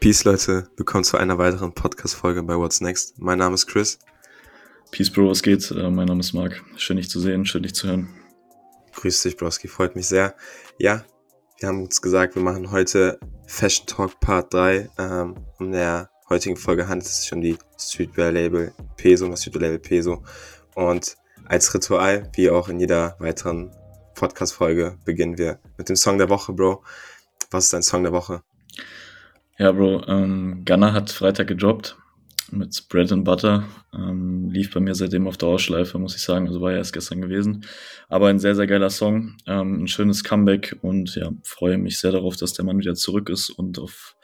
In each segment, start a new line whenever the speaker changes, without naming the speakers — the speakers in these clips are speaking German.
Peace, Leute. Willkommen zu einer weiteren Podcast-Folge bei What's Next. Mein Name ist Chris.
Peace, Bro, was geht? Äh, mein Name ist Marc. Schön, dich zu sehen, schön, dich zu hören.
Grüß dich, Broski. Freut mich sehr. Ja, wir haben uns gesagt, wir machen heute Fashion Talk Part 3. Ähm, in der heutigen Folge handelt es sich um die Streetwear-Label Peso, das Streetwear-Label Peso. Und als Ritual, wie auch in jeder weiteren Podcast-Folge, beginnen wir mit dem Song der Woche, Bro. Was ist dein Song der Woche?
Ja, Bro, ähm, Gunner hat Freitag gedroppt mit Bread and Butter. Ähm, lief bei mir seitdem auf Dauerschleife, muss ich sagen. Also war ja erst gestern gewesen. Aber ein sehr, sehr geiler Song. Ähm, ein schönes Comeback und ja, freue mich sehr darauf, dass der Mann wieder zurück ist und auf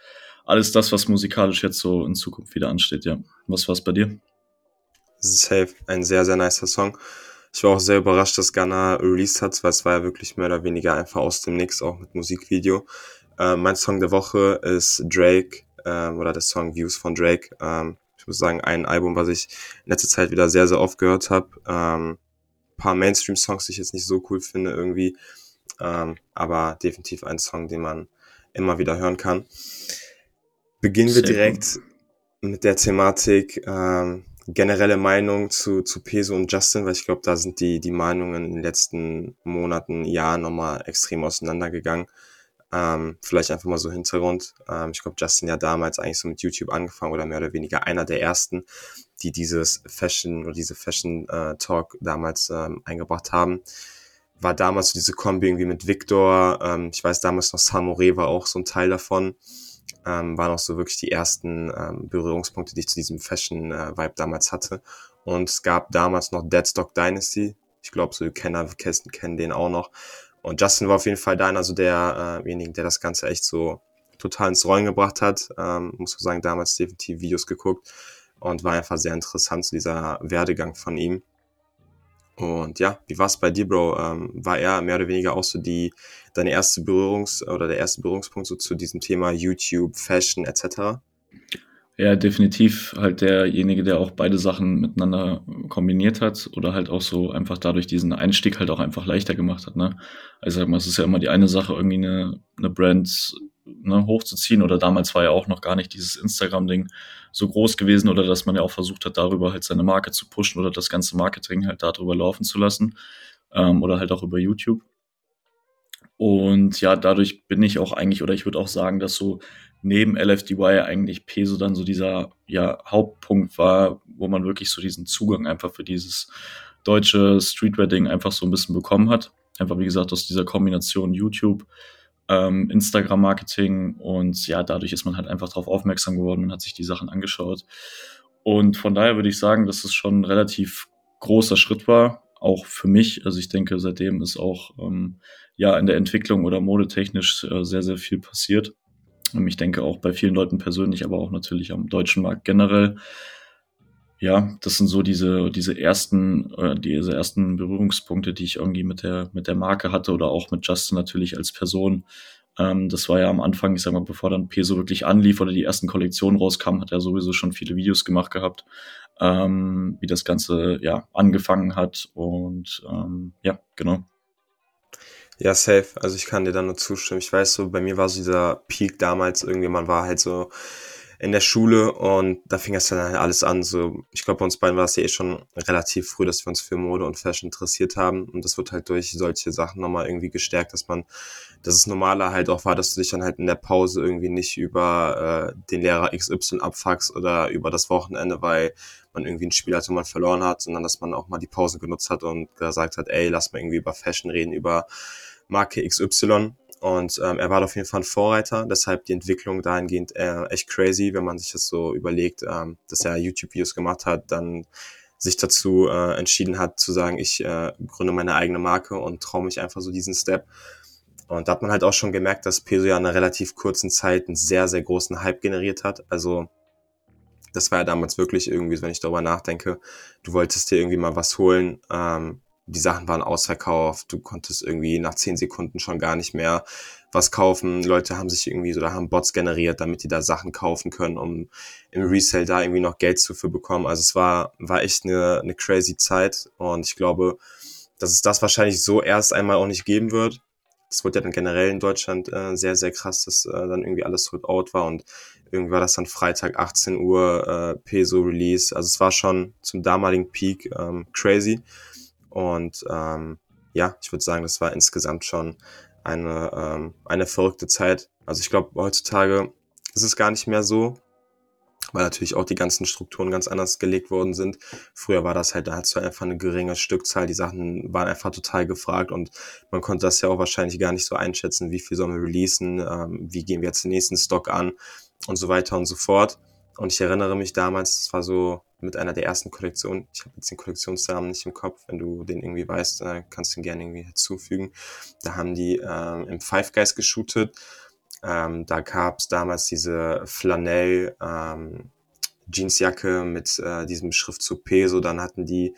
alles das, was musikalisch jetzt so in Zukunft wieder ansteht. Ja, was war es bei dir?
Safe, ein sehr, sehr nicer Song. Ich war auch sehr überrascht, dass Ghana released hat, weil es war ja wirklich mehr oder weniger einfach aus dem Nix, auch mit Musikvideo. Äh, mein Song der Woche ist Drake äh, oder der Song Views von Drake. Ähm, ich muss sagen, ein Album, was ich in letzter Zeit wieder sehr, sehr oft gehört habe. Ähm, paar Mainstream-Songs, die ich jetzt nicht so cool finde irgendwie. Ähm, aber definitiv ein Song, den man immer wieder hören kann. Beginnen wir direkt mit der Thematik ähm, generelle Meinung zu, zu Peso und Justin, weil ich glaube, da sind die, die Meinungen in den letzten Monaten, Jahren nochmal extrem auseinandergegangen. Ähm, vielleicht einfach mal so Hintergrund. Ähm, ich glaube, Justin ja damals eigentlich so mit YouTube angefangen oder mehr oder weniger einer der ersten, die dieses Fashion oder diese Fashion äh, Talk damals ähm, eingebracht haben. War damals so diese Kombi irgendwie mit Victor. Ähm, ich weiß damals noch Samore war auch so ein Teil davon. Ähm, waren auch so wirklich die ersten ähm, Berührungspunkte, die ich zu diesem Fashion-Vibe äh, damals hatte. Und es gab damals noch Deadstock Dynasty. Ich glaube, so Kenner kennen den auch noch. Und Justin war auf jeden Fall da also derjenige, äh der das Ganze echt so total ins Rollen gebracht hat. Ähm, muss man sagen, damals definitiv Videos geguckt und war einfach sehr interessant, so dieser Werdegang von ihm. Und ja, wie war es bei dir, Bro? Ähm, war er mehr oder weniger auch so die deine erste Berührungs- oder der erste Berührungspunkt so zu diesem Thema YouTube, Fashion etc.?
Ja, definitiv halt derjenige, der auch beide Sachen miteinander kombiniert hat oder halt auch so einfach dadurch diesen Einstieg halt auch einfach leichter gemacht hat. Ne? Also sag mal, es ist ja immer die eine Sache, irgendwie eine, eine Brand ne, hochzuziehen oder damals war ja auch noch gar nicht dieses Instagram-Ding so groß gewesen oder dass man ja auch versucht hat, darüber halt seine Marke zu pushen oder das ganze Marketing halt darüber laufen zu lassen ähm, oder halt auch über YouTube. Und ja, dadurch bin ich auch eigentlich, oder ich würde auch sagen, dass so neben LFDY eigentlich Peso dann so dieser ja, Hauptpunkt war, wo man wirklich so diesen Zugang einfach für dieses deutsche Streetwear-Ding einfach so ein bisschen bekommen hat. Einfach wie gesagt aus dieser Kombination YouTube, ähm, Instagram-Marketing und ja, dadurch ist man halt einfach darauf aufmerksam geworden und hat sich die Sachen angeschaut. Und von daher würde ich sagen, dass es schon ein relativ großer Schritt war, auch für mich. Also ich denke, seitdem ist auch ähm, ja in der Entwicklung oder modetechnisch äh, sehr, sehr viel passiert. Ich denke auch bei vielen Leuten persönlich, aber auch natürlich am deutschen Markt generell. Ja, das sind so diese, diese ersten, äh, diese ersten Berührungspunkte, die ich irgendwie mit der, mit der Marke hatte oder auch mit Justin natürlich als Person. Ähm, das war ja am Anfang, ich sag mal, bevor dann Peso wirklich anlief oder die ersten Kollektionen rauskamen, hat er sowieso schon viele Videos gemacht gehabt, ähm, wie das Ganze ja angefangen hat und ähm, ja, genau.
Ja, safe. Also ich kann dir da nur zustimmen. Ich weiß so, bei mir war so dieser Peak damals irgendwie, man war halt so in der Schule und da fing es dann halt alles an. So, ich glaube, bei uns beiden war es ja eh schon relativ früh, dass wir uns für Mode und Fashion interessiert haben. Und das wird halt durch solche Sachen nochmal irgendwie gestärkt, dass man, dass es normaler halt auch war, dass du dich dann halt in der Pause irgendwie nicht über äh, den Lehrer XY abfuckst oder über das Wochenende, weil man irgendwie ein Spiel hatte, man verloren hat, sondern dass man auch mal die Pause genutzt hat und gesagt hat, ey, lass mal irgendwie über Fashion reden, über Marke XY. Und ähm, er war auf jeden Fall ein Vorreiter, deshalb die Entwicklung dahingehend äh, echt crazy, wenn man sich das so überlegt, ähm, dass er YouTube-Videos gemacht hat, dann sich dazu äh, entschieden hat zu sagen, ich äh, gründe meine eigene Marke und traue mich einfach so diesen Step. Und da hat man halt auch schon gemerkt, dass Peso ja in einer relativ kurzen Zeit einen sehr, sehr großen Hype generiert hat. Also das war ja damals wirklich irgendwie, wenn ich darüber nachdenke, du wolltest dir irgendwie mal was holen, ähm, die Sachen waren ausverkauft, du konntest irgendwie nach zehn Sekunden schon gar nicht mehr was kaufen. Leute haben sich irgendwie so, da haben Bots generiert, damit die da Sachen kaufen können, um im Resale da irgendwie noch Geld zu für bekommen. Also es war, war echt eine, eine crazy Zeit und ich glaube, dass es das wahrscheinlich so erst einmal auch nicht geben wird. das wurde ja dann generell in Deutschland äh, sehr, sehr krass, dass äh, dann irgendwie alles sold out war und irgendwie war das dann Freitag 18 Uhr äh, Peso Release. Also es war schon zum damaligen Peak ähm, crazy. Und ähm, ja, ich würde sagen, das war insgesamt schon eine, ähm, eine verrückte Zeit. Also ich glaube, heutzutage ist es gar nicht mehr so, weil natürlich auch die ganzen Strukturen ganz anders gelegt worden sind. Früher war das halt, da hast du einfach eine geringe Stückzahl, die Sachen waren einfach total gefragt und man konnte das ja auch wahrscheinlich gar nicht so einschätzen, wie viel sollen wir releasen, ähm, wie gehen wir jetzt den nächsten Stock an und so weiter und so fort. Und ich erinnere mich damals, es war so mit einer der ersten Kollektionen, ich habe jetzt den Kollektionsnamen nicht im Kopf, wenn du den irgendwie weißt, kannst du ihn gerne irgendwie hinzufügen. Da haben die ähm, im Five Guys geshootet ähm, da gab es damals diese Flanell ähm, Jeansjacke mit äh, diesem Schriftzug Peso. Dann hatten die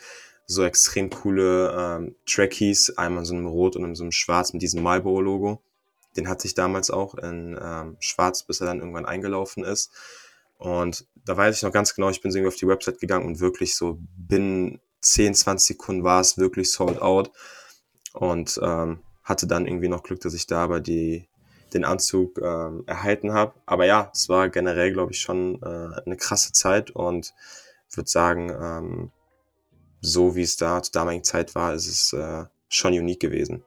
so extrem coole ähm, Trackies, einmal in so einem Rot und in so einem Schwarz mit diesem Marlboro-Logo. Den hatte ich damals auch in ähm, Schwarz, bis er dann irgendwann eingelaufen ist. Und da weiß ich noch ganz genau, ich bin irgendwie auf die Website gegangen und wirklich so binnen 10, 20 Sekunden war es wirklich sold out. Und ähm, hatte dann irgendwie noch Glück, dass ich da aber die, den Anzug ähm, erhalten habe. Aber ja, es war generell, glaube ich, schon äh, eine krasse Zeit und würde sagen, ähm, so wie es da zur damaligen Zeit war, ist es äh, schon unique gewesen.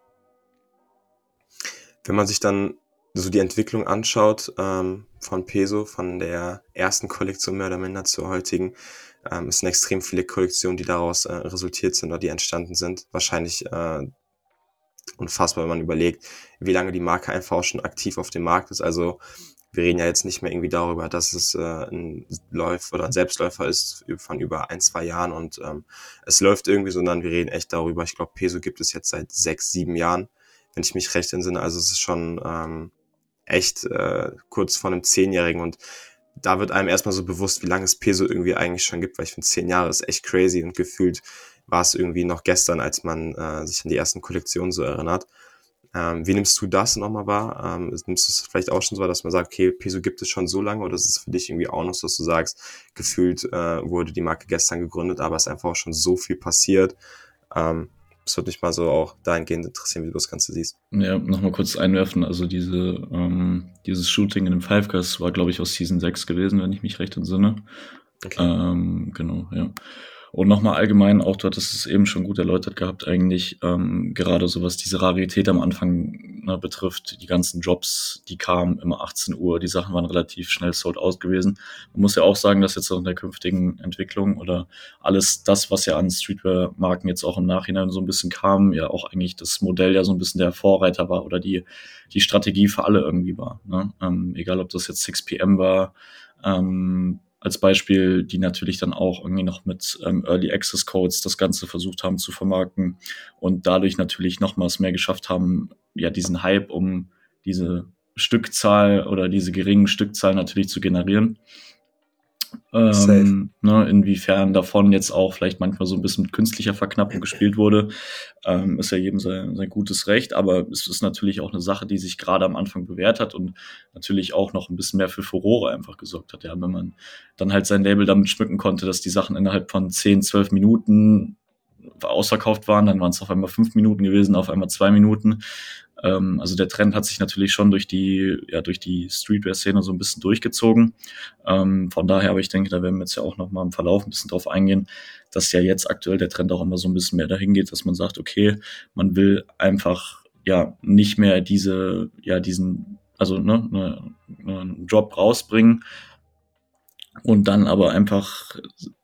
Wenn man sich dann so die Entwicklung anschaut ähm, von Peso, von der ersten Kollektion mehr oder minder zur heutigen, ähm, es sind extrem viele Kollektionen, die daraus äh, resultiert sind oder die entstanden sind. Wahrscheinlich äh, unfassbar, wenn man überlegt, wie lange die Marke einfach auch schon aktiv auf dem Markt ist. Also wir reden ja jetzt nicht mehr irgendwie darüber, dass es äh, ein Läufer oder ein Selbstläufer ist von über ein, zwei Jahren und ähm, es läuft irgendwie, sondern wir reden echt darüber. Ich glaube, Peso gibt es jetzt seit sechs, sieben Jahren, wenn ich mich recht entsinne. Also es ist schon ähm, echt äh, kurz vor einem Zehnjährigen und da wird einem erstmal so bewusst, wie lange es Peso irgendwie eigentlich schon gibt, weil ich finde, zehn Jahre ist echt crazy und gefühlt war es irgendwie noch gestern, als man äh, sich an die ersten Kollektionen so erinnert. Ähm, wie nimmst du das nochmal wahr? Ähm, nimmst du es vielleicht auch schon so, dass man sagt, okay, Peso gibt es schon so lange oder ist es für dich irgendwie auch noch so, dass du sagst, gefühlt äh, wurde die Marke gestern gegründet, aber es ist einfach auch schon so viel passiert. Ähm, das würde mich mal so auch dahingehend interessieren, wie du das Ganze siehst.
Ja, nochmal kurz einwerfen. Also diese, ähm, dieses Shooting in dem Five Guys war, glaube ich, aus Season 6 gewesen, wenn ich mich recht entsinne. Okay. Ähm, genau, ja. Und nochmal allgemein, auch du hattest es eben schon gut erläutert gehabt, eigentlich ähm, gerade so was diese Rarität am Anfang ne, betrifft, die ganzen Jobs, die kamen immer 18 Uhr, die Sachen waren relativ schnell sold out gewesen. Man muss ja auch sagen, dass jetzt auch in der künftigen Entwicklung oder alles das, was ja an Streetwear-Marken jetzt auch im Nachhinein so ein bisschen kam, ja auch eigentlich das Modell ja so ein bisschen der Vorreiter war oder die, die Strategie für alle irgendwie war. Ne? Ähm, egal ob das jetzt 6pm war, ähm, als Beispiel, die natürlich dann auch irgendwie noch mit ähm, Early Access Codes das Ganze versucht haben zu vermarkten und dadurch natürlich nochmals mehr geschafft haben, ja, diesen Hype um diese Stückzahl oder diese geringen Stückzahl natürlich zu generieren. Ähm, ne, inwiefern davon jetzt auch vielleicht manchmal so ein bisschen mit künstlicher Verknappung gespielt wurde, ähm, ist ja jedem sein, sein gutes Recht, aber es ist natürlich auch eine Sache, die sich gerade am Anfang bewährt hat und natürlich auch noch ein bisschen mehr für Furore einfach gesorgt hat. Ja, wenn man dann halt sein Label damit schmücken konnte, dass die Sachen innerhalb von 10, 12 Minuten ausverkauft waren, dann waren es auf einmal fünf Minuten gewesen, auf einmal zwei Minuten. Ähm, also der Trend hat sich natürlich schon durch die, ja, durch die Streetwear-Szene so ein bisschen durchgezogen. Ähm, von daher, aber ich denke, da werden wir jetzt ja auch noch mal im Verlauf ein bisschen drauf eingehen, dass ja jetzt aktuell der Trend auch immer so ein bisschen mehr dahin geht, dass man sagt, okay, man will einfach ja nicht mehr diese, ja, diesen, also ne, ne, ne einen Job rausbringen, und dann aber einfach,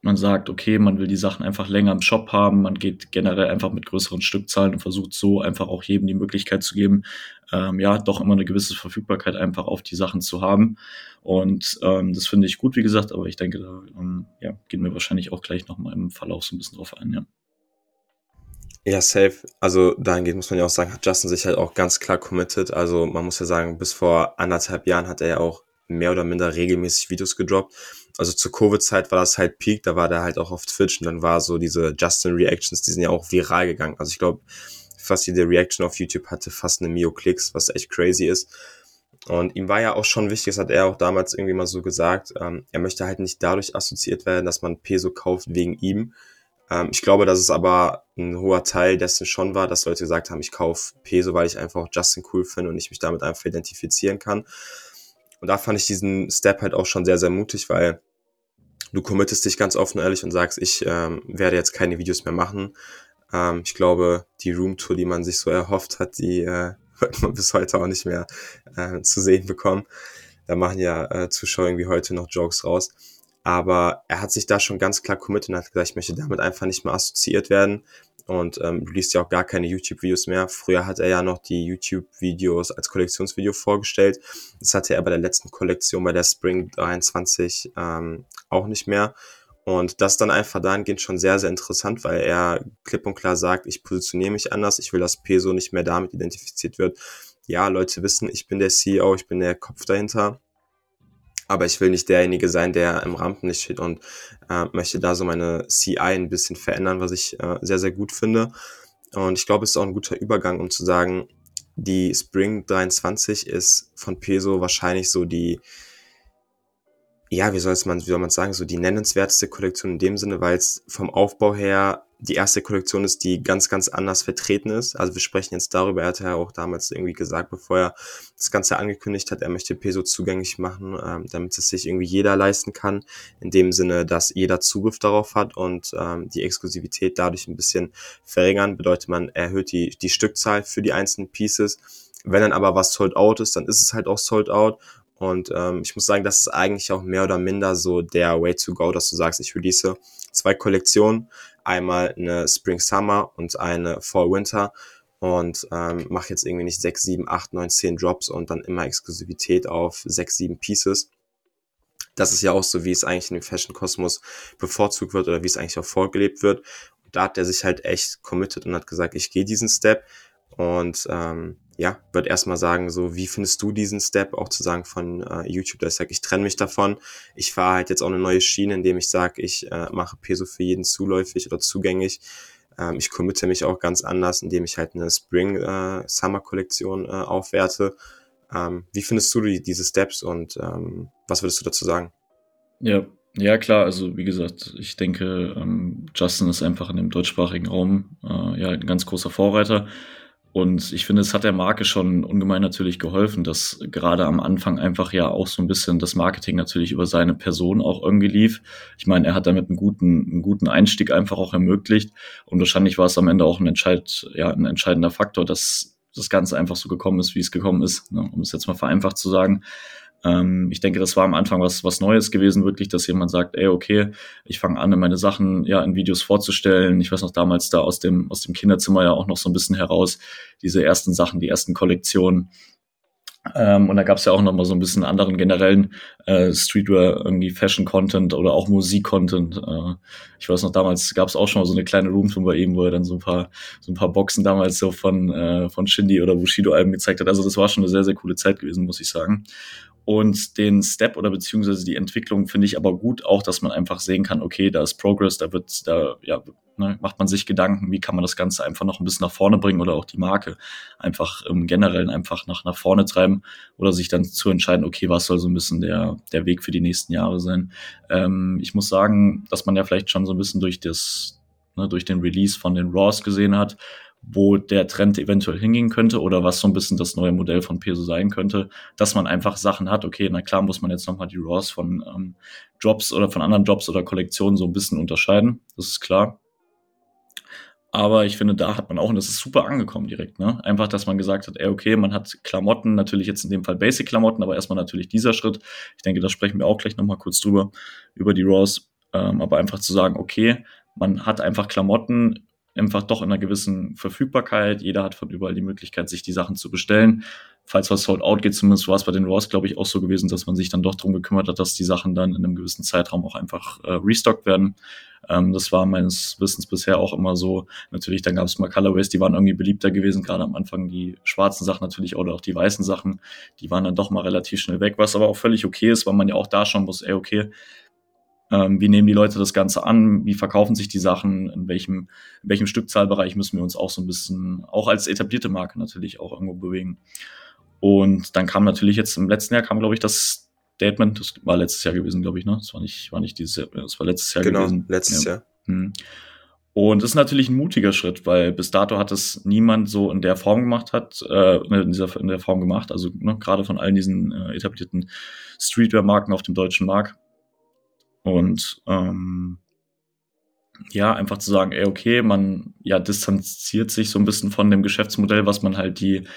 man sagt, okay, man will die Sachen einfach länger im Shop haben, man geht generell einfach mit größeren Stückzahlen und versucht so einfach auch jedem die Möglichkeit zu geben, ähm, ja, doch immer eine gewisse Verfügbarkeit einfach auf die Sachen zu haben. Und ähm, das finde ich gut, wie gesagt, aber ich denke, da ähm, ja, gehen wir wahrscheinlich auch gleich nochmal im Verlauf so ein bisschen drauf ein, ja.
Ja, safe. Also dahingehend muss man ja auch sagen, hat Justin sich halt auch ganz klar committed. Also man muss ja sagen, bis vor anderthalb Jahren hat er ja auch mehr oder minder regelmäßig Videos gedroppt. Also zur Covid-Zeit war das halt Peak, da war der halt auch auf Twitch und dann war so diese Justin-Reactions, die sind ja auch viral gegangen. Also ich glaube, fast jede Reaction auf YouTube hatte fast eine Mio Klicks, was echt crazy ist. Und ihm war ja auch schon wichtig, das hat er auch damals irgendwie mal so gesagt, ähm, er möchte halt nicht dadurch assoziiert werden, dass man Peso kauft wegen ihm, Ähm, ich glaube, dass es aber ein hoher Teil dessen schon war, dass Leute gesagt haben, ich kaufe Peso, weil ich einfach Justin cool finde und ich mich damit einfach identifizieren kann. Und da fand ich diesen Step halt auch schon sehr, sehr mutig, weil du committest dich ganz offen und ehrlich und sagst, ich ähm, werde jetzt keine Videos mehr machen. Ähm, ich glaube, die Roomtour, die man sich so erhofft hat, die äh, wird man bis heute auch nicht mehr äh, zu sehen bekommen. Da machen ja äh, Zuschauer irgendwie heute noch Jokes raus. Aber er hat sich da schon ganz klar committed und hat gesagt, ich möchte damit einfach nicht mehr assoziiert werden und ähm, released ja auch gar keine YouTube-Videos mehr. Früher hat er ja noch die YouTube-Videos als Kollektionsvideo vorgestellt. Das hatte er bei der letzten Kollektion, bei der Spring 23 ähm, auch nicht mehr. Und das dann einfach dahingehend schon sehr, sehr interessant, weil er klipp und klar sagt, ich positioniere mich anders, ich will, dass Peso nicht mehr damit identifiziert wird. Ja, Leute wissen, ich bin der CEO, ich bin der Kopf dahinter aber ich will nicht derjenige sein, der im Rampenlicht steht und äh, möchte da so meine CI ein bisschen verändern, was ich äh, sehr, sehr gut finde. Und ich glaube, es ist auch ein guter Übergang, um zu sagen, die Spring 23 ist von Peso wahrscheinlich so die, ja, wie soll man, wie soll man sagen, so die nennenswerteste Kollektion in dem Sinne, weil es vom Aufbau her die erste Kollektion ist, die ganz, ganz anders vertreten ist. Also wir sprechen jetzt darüber, er hatte ja auch damals irgendwie gesagt, bevor er das Ganze angekündigt hat, er möchte Peso zugänglich machen, ähm, damit es sich irgendwie jeder leisten kann. In dem Sinne, dass jeder Zugriff darauf hat und ähm, die Exklusivität dadurch ein bisschen verringern. Bedeutet man erhöht die, die Stückzahl für die einzelnen Pieces. Wenn dann aber was sold out ist, dann ist es halt auch sold out. Und ähm, ich muss sagen, das ist eigentlich auch mehr oder minder so der Way to go, dass du sagst, ich release zwei Kollektionen, einmal eine Spring Summer und eine Fall Winter und ähm, mache jetzt irgendwie nicht 6, 7, 8, 9, 10 Drops und dann immer Exklusivität auf 6, 7 Pieces. Das ist ja auch so, wie es eigentlich in dem Fashion-Kosmos bevorzugt wird oder wie es eigentlich auch vorgelebt wird. Und da hat er sich halt echt committed und hat gesagt, ich gehe diesen Step und ähm, ja, würde erstmal sagen, so, wie findest du diesen Step auch zu sagen von äh, YouTube, dass ich sage, ich trenne mich davon. Ich fahre halt jetzt auch eine neue Schiene, indem ich sage, ich äh, mache Peso für jeden zuläufig oder zugänglich. Ähm, ich committe mich auch ganz anders, indem ich halt eine Spring äh, äh, aufwerte. Ähm, wie findest du die, diese Steps und ähm, was würdest du dazu sagen?
Ja, ja, klar, also wie gesagt, ich denke, ähm, Justin ist einfach in dem deutschsprachigen Raum äh, ja ein ganz großer Vorreiter. Und ich finde, es hat der Marke schon ungemein natürlich geholfen, dass gerade am Anfang einfach ja auch so ein bisschen das Marketing natürlich über seine Person auch irgendwie lief. Ich meine, er hat damit einen guten, einen guten Einstieg einfach auch ermöglicht. Und wahrscheinlich war es am Ende auch ein, Entscheid, ja, ein entscheidender Faktor, dass das Ganze einfach so gekommen ist, wie es gekommen ist, ne? um es jetzt mal vereinfacht zu sagen. Ähm, ich denke, das war am Anfang was, was Neues gewesen, wirklich, dass jemand sagt, ey, okay, ich fange an, meine Sachen ja in Videos vorzustellen. Ich weiß noch damals da aus dem, aus dem Kinderzimmer ja auch noch so ein bisschen heraus, diese ersten Sachen, die ersten Kollektionen. Ähm, und da gab es ja auch noch mal so ein bisschen anderen generellen äh, Streetwear, irgendwie Fashion-Content oder auch Musik-Content. Äh, ich weiß noch, damals gab es auch schon mal so eine kleine Roomtour bei ihm, wo er dann so ein paar, so ein paar Boxen damals so von, äh, von Shindy oder Bushido-Alben gezeigt hat. Also das war schon eine sehr, sehr coole Zeit gewesen, muss ich sagen. Und den Step oder beziehungsweise die Entwicklung finde ich aber gut auch, dass man einfach sehen kann, okay, da ist Progress, da wird, da ja, ne, macht man sich Gedanken, wie kann man das Ganze einfach noch ein bisschen nach vorne bringen oder auch die Marke einfach im Generellen einfach nach, nach vorne treiben oder sich dann zu entscheiden, okay, was soll so ein bisschen der, der Weg für die nächsten Jahre sein. Ähm, ich muss sagen, dass man ja vielleicht schon so ein bisschen durch das, ne, durch den Release von den Raws gesehen hat, wo der Trend eventuell hingehen könnte oder was so ein bisschen das neue Modell von Peso sein könnte, dass man einfach Sachen hat, okay, na klar muss man jetzt nochmal die Raws von ähm, Drops oder von anderen Jobs oder Kollektionen so ein bisschen unterscheiden, das ist klar. Aber ich finde, da hat man auch, und das ist super angekommen direkt, ne? Einfach, dass man gesagt hat, ey, okay, man hat Klamotten, natürlich jetzt in dem Fall Basic-Klamotten, aber erstmal natürlich dieser Schritt. Ich denke, da sprechen wir auch gleich nochmal kurz drüber, über die Raws. Ähm, aber einfach zu sagen, okay, man hat einfach Klamotten einfach doch in einer gewissen Verfügbarkeit. Jeder hat von überall die Möglichkeit, sich die Sachen zu bestellen. Falls was sold out geht, zumindest war es bei den Raws, glaube ich, auch so gewesen, dass man sich dann doch darum gekümmert hat, dass die Sachen dann in einem gewissen Zeitraum auch einfach äh, restockt werden. Ähm, das war meines Wissens bisher auch immer so. Natürlich, dann gab es mal Colorways, die waren irgendwie beliebter gewesen, gerade am Anfang die schwarzen Sachen natürlich oder auch die weißen Sachen, die waren dann doch mal relativ schnell weg, was aber auch völlig okay ist, weil man ja auch da schon muss, ey, okay, ähm, wie nehmen die Leute das Ganze an? Wie verkaufen sich die Sachen? In welchem, in welchem Stückzahlbereich müssen wir uns auch so ein bisschen, auch als etablierte Marke natürlich auch irgendwo bewegen? Und dann kam natürlich jetzt im letzten Jahr kam, glaube ich, das Statement, das war letztes Jahr gewesen, glaube ich, ne? Das war nicht, war nicht dieses Jahr, das war letztes Jahr
genau,
gewesen.
letztes ja. Jahr. Hm.
Und das ist natürlich ein mutiger Schritt, weil bis dato hat es niemand so in der Form gemacht hat, äh, in, dieser, in der Form gemacht, also ne, gerade von all diesen äh, etablierten Streetwear-Marken auf dem deutschen Markt. Und ähm, ja, einfach zu sagen, ey, okay, man ja distanziert sich so ein bisschen von dem Geschäftsmodell, was man halt die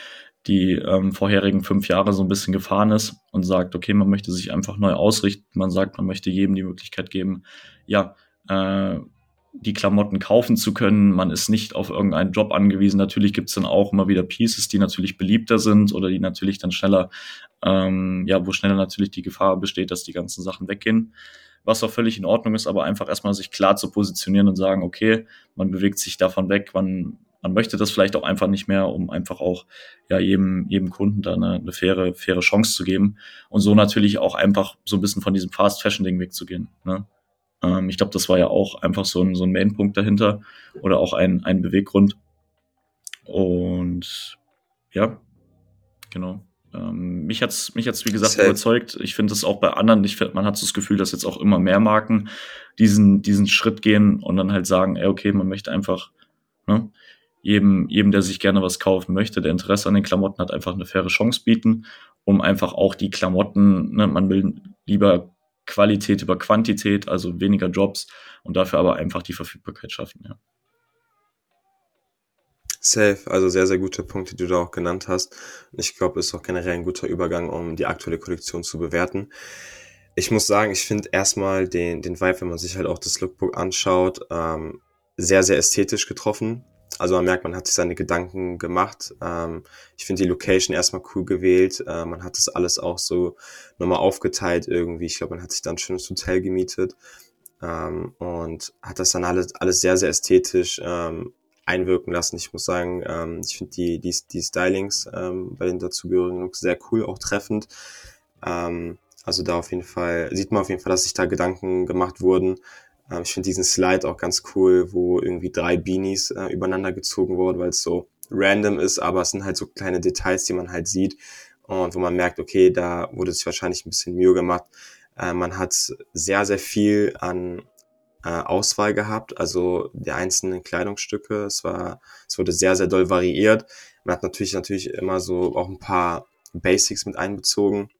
die ähm, vorherigen fünf Jahre so ein bisschen gefahren ist und sagt, okay, man möchte sich einfach neu ausrichten. Man sagt, man möchte jedem die Möglichkeit geben, ja, äh, die Klamotten kaufen zu können. Man ist nicht auf irgendeinen Job angewiesen. Natürlich gibt's dann auch immer wieder Pieces, die natürlich beliebter sind oder die natürlich dann schneller, ähm, ja, wo schneller natürlich die Gefahr besteht, dass die ganzen Sachen weggehen. Was auch völlig in Ordnung ist, aber einfach erstmal sich klar zu positionieren und sagen, okay, man bewegt sich davon weg, man, man möchte das vielleicht auch einfach nicht mehr, um einfach auch ja jedem, jedem Kunden da eine, eine faire, faire Chance zu geben und so natürlich auch einfach so ein bisschen von diesem Fast Fashion Ding wegzugehen. Ne? Ähm, ich glaube, das war ja auch einfach so ein, so ein Mainpunkt dahinter oder auch ein, ein Beweggrund. Und ja, genau. Ähm, mich hat's mich hat's wie gesagt Safe. überzeugt. Ich finde es auch bei anderen, ich find, man hat so das Gefühl, dass jetzt auch immer mehr Marken diesen, diesen Schritt gehen und dann halt sagen, ey, okay, man möchte einfach, ne, jedem, jedem, der sich gerne was kaufen möchte, der Interesse an den Klamotten hat, einfach eine faire Chance bieten, um einfach auch die Klamotten, ne, man will lieber Qualität über Quantität, also weniger Jobs und dafür aber einfach die Verfügbarkeit schaffen, ja.
Safe, also sehr, sehr gute Punkte, die du da auch genannt hast. Ich glaube, ist auch generell ein guter Übergang, um die aktuelle Kollektion zu bewerten. Ich muss sagen, ich finde erstmal den, den Vibe, wenn man sich halt auch das Lookbook anschaut, ähm, sehr, sehr ästhetisch getroffen. Also man merkt, man hat sich seine Gedanken gemacht. Ähm, ich finde die Location erstmal cool gewählt. Äh, man hat das alles auch so nochmal aufgeteilt irgendwie. Ich glaube, man hat sich dann ein schönes Hotel gemietet ähm, und hat das dann alles, alles sehr, sehr ästhetisch ähm, einwirken lassen. Ich muss sagen, ähm, ich finde die, die, die Stylings ähm, bei den dazugehörigen Looks sehr cool, auch treffend. Ähm, also da auf jeden Fall, sieht man auf jeden Fall, dass sich da Gedanken gemacht wurden. Ähm, ich finde diesen Slide auch ganz cool, wo irgendwie drei Beanies äh, übereinander gezogen wurden, weil es so random ist, aber es sind halt so kleine Details, die man halt sieht und wo man merkt, okay, da wurde sich wahrscheinlich ein bisschen Mühe gemacht. Äh, man hat sehr, sehr viel an äh, Auswahl gehabt, also die einzelnen Kleidungsstücke. Es war, es wurde sehr, sehr doll variiert. Man hat natürlich, natürlich immer so auch ein paar Basics mit einbezogen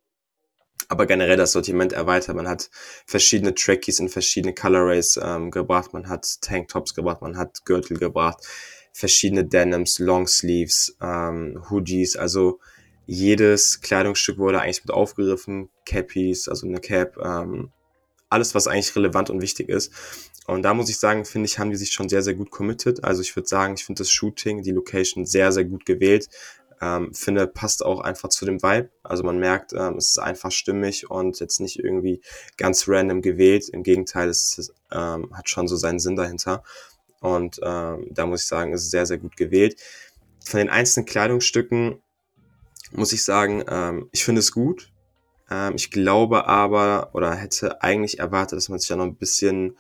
aber generell das Sortiment erweitert. Man hat verschiedene Trackies in verschiedene Colorways ähm, gebracht, man hat Tanktops gebracht, man hat Gürtel gebracht, verschiedene Denims, Longsleeves, ähm, Hoodies, also jedes Kleidungsstück wurde eigentlich mit aufgegriffen, Cappies, also eine Cap, ähm, alles, was eigentlich relevant und wichtig ist. Und da muss ich sagen, finde ich, haben die sich schon sehr, sehr gut committed. Also ich würde sagen, ich finde das Shooting, die Location sehr, sehr gut gewählt ähm, finde, passt auch einfach zu dem Vibe. Also man merkt, ähm, es ist einfach stimmig und jetzt nicht irgendwie ganz random gewählt. Im Gegenteil, es ähm, hat schon so seinen Sinn dahinter. Und ähm, da muss ich sagen, es ist sehr, sehr gut gewählt. Von den einzelnen Kleidungsstücken muss ich sagen, ähm, ich finde es gut. Ähm, ich glaube aber oder hätte eigentlich erwartet, dass man sich da noch ein bisschen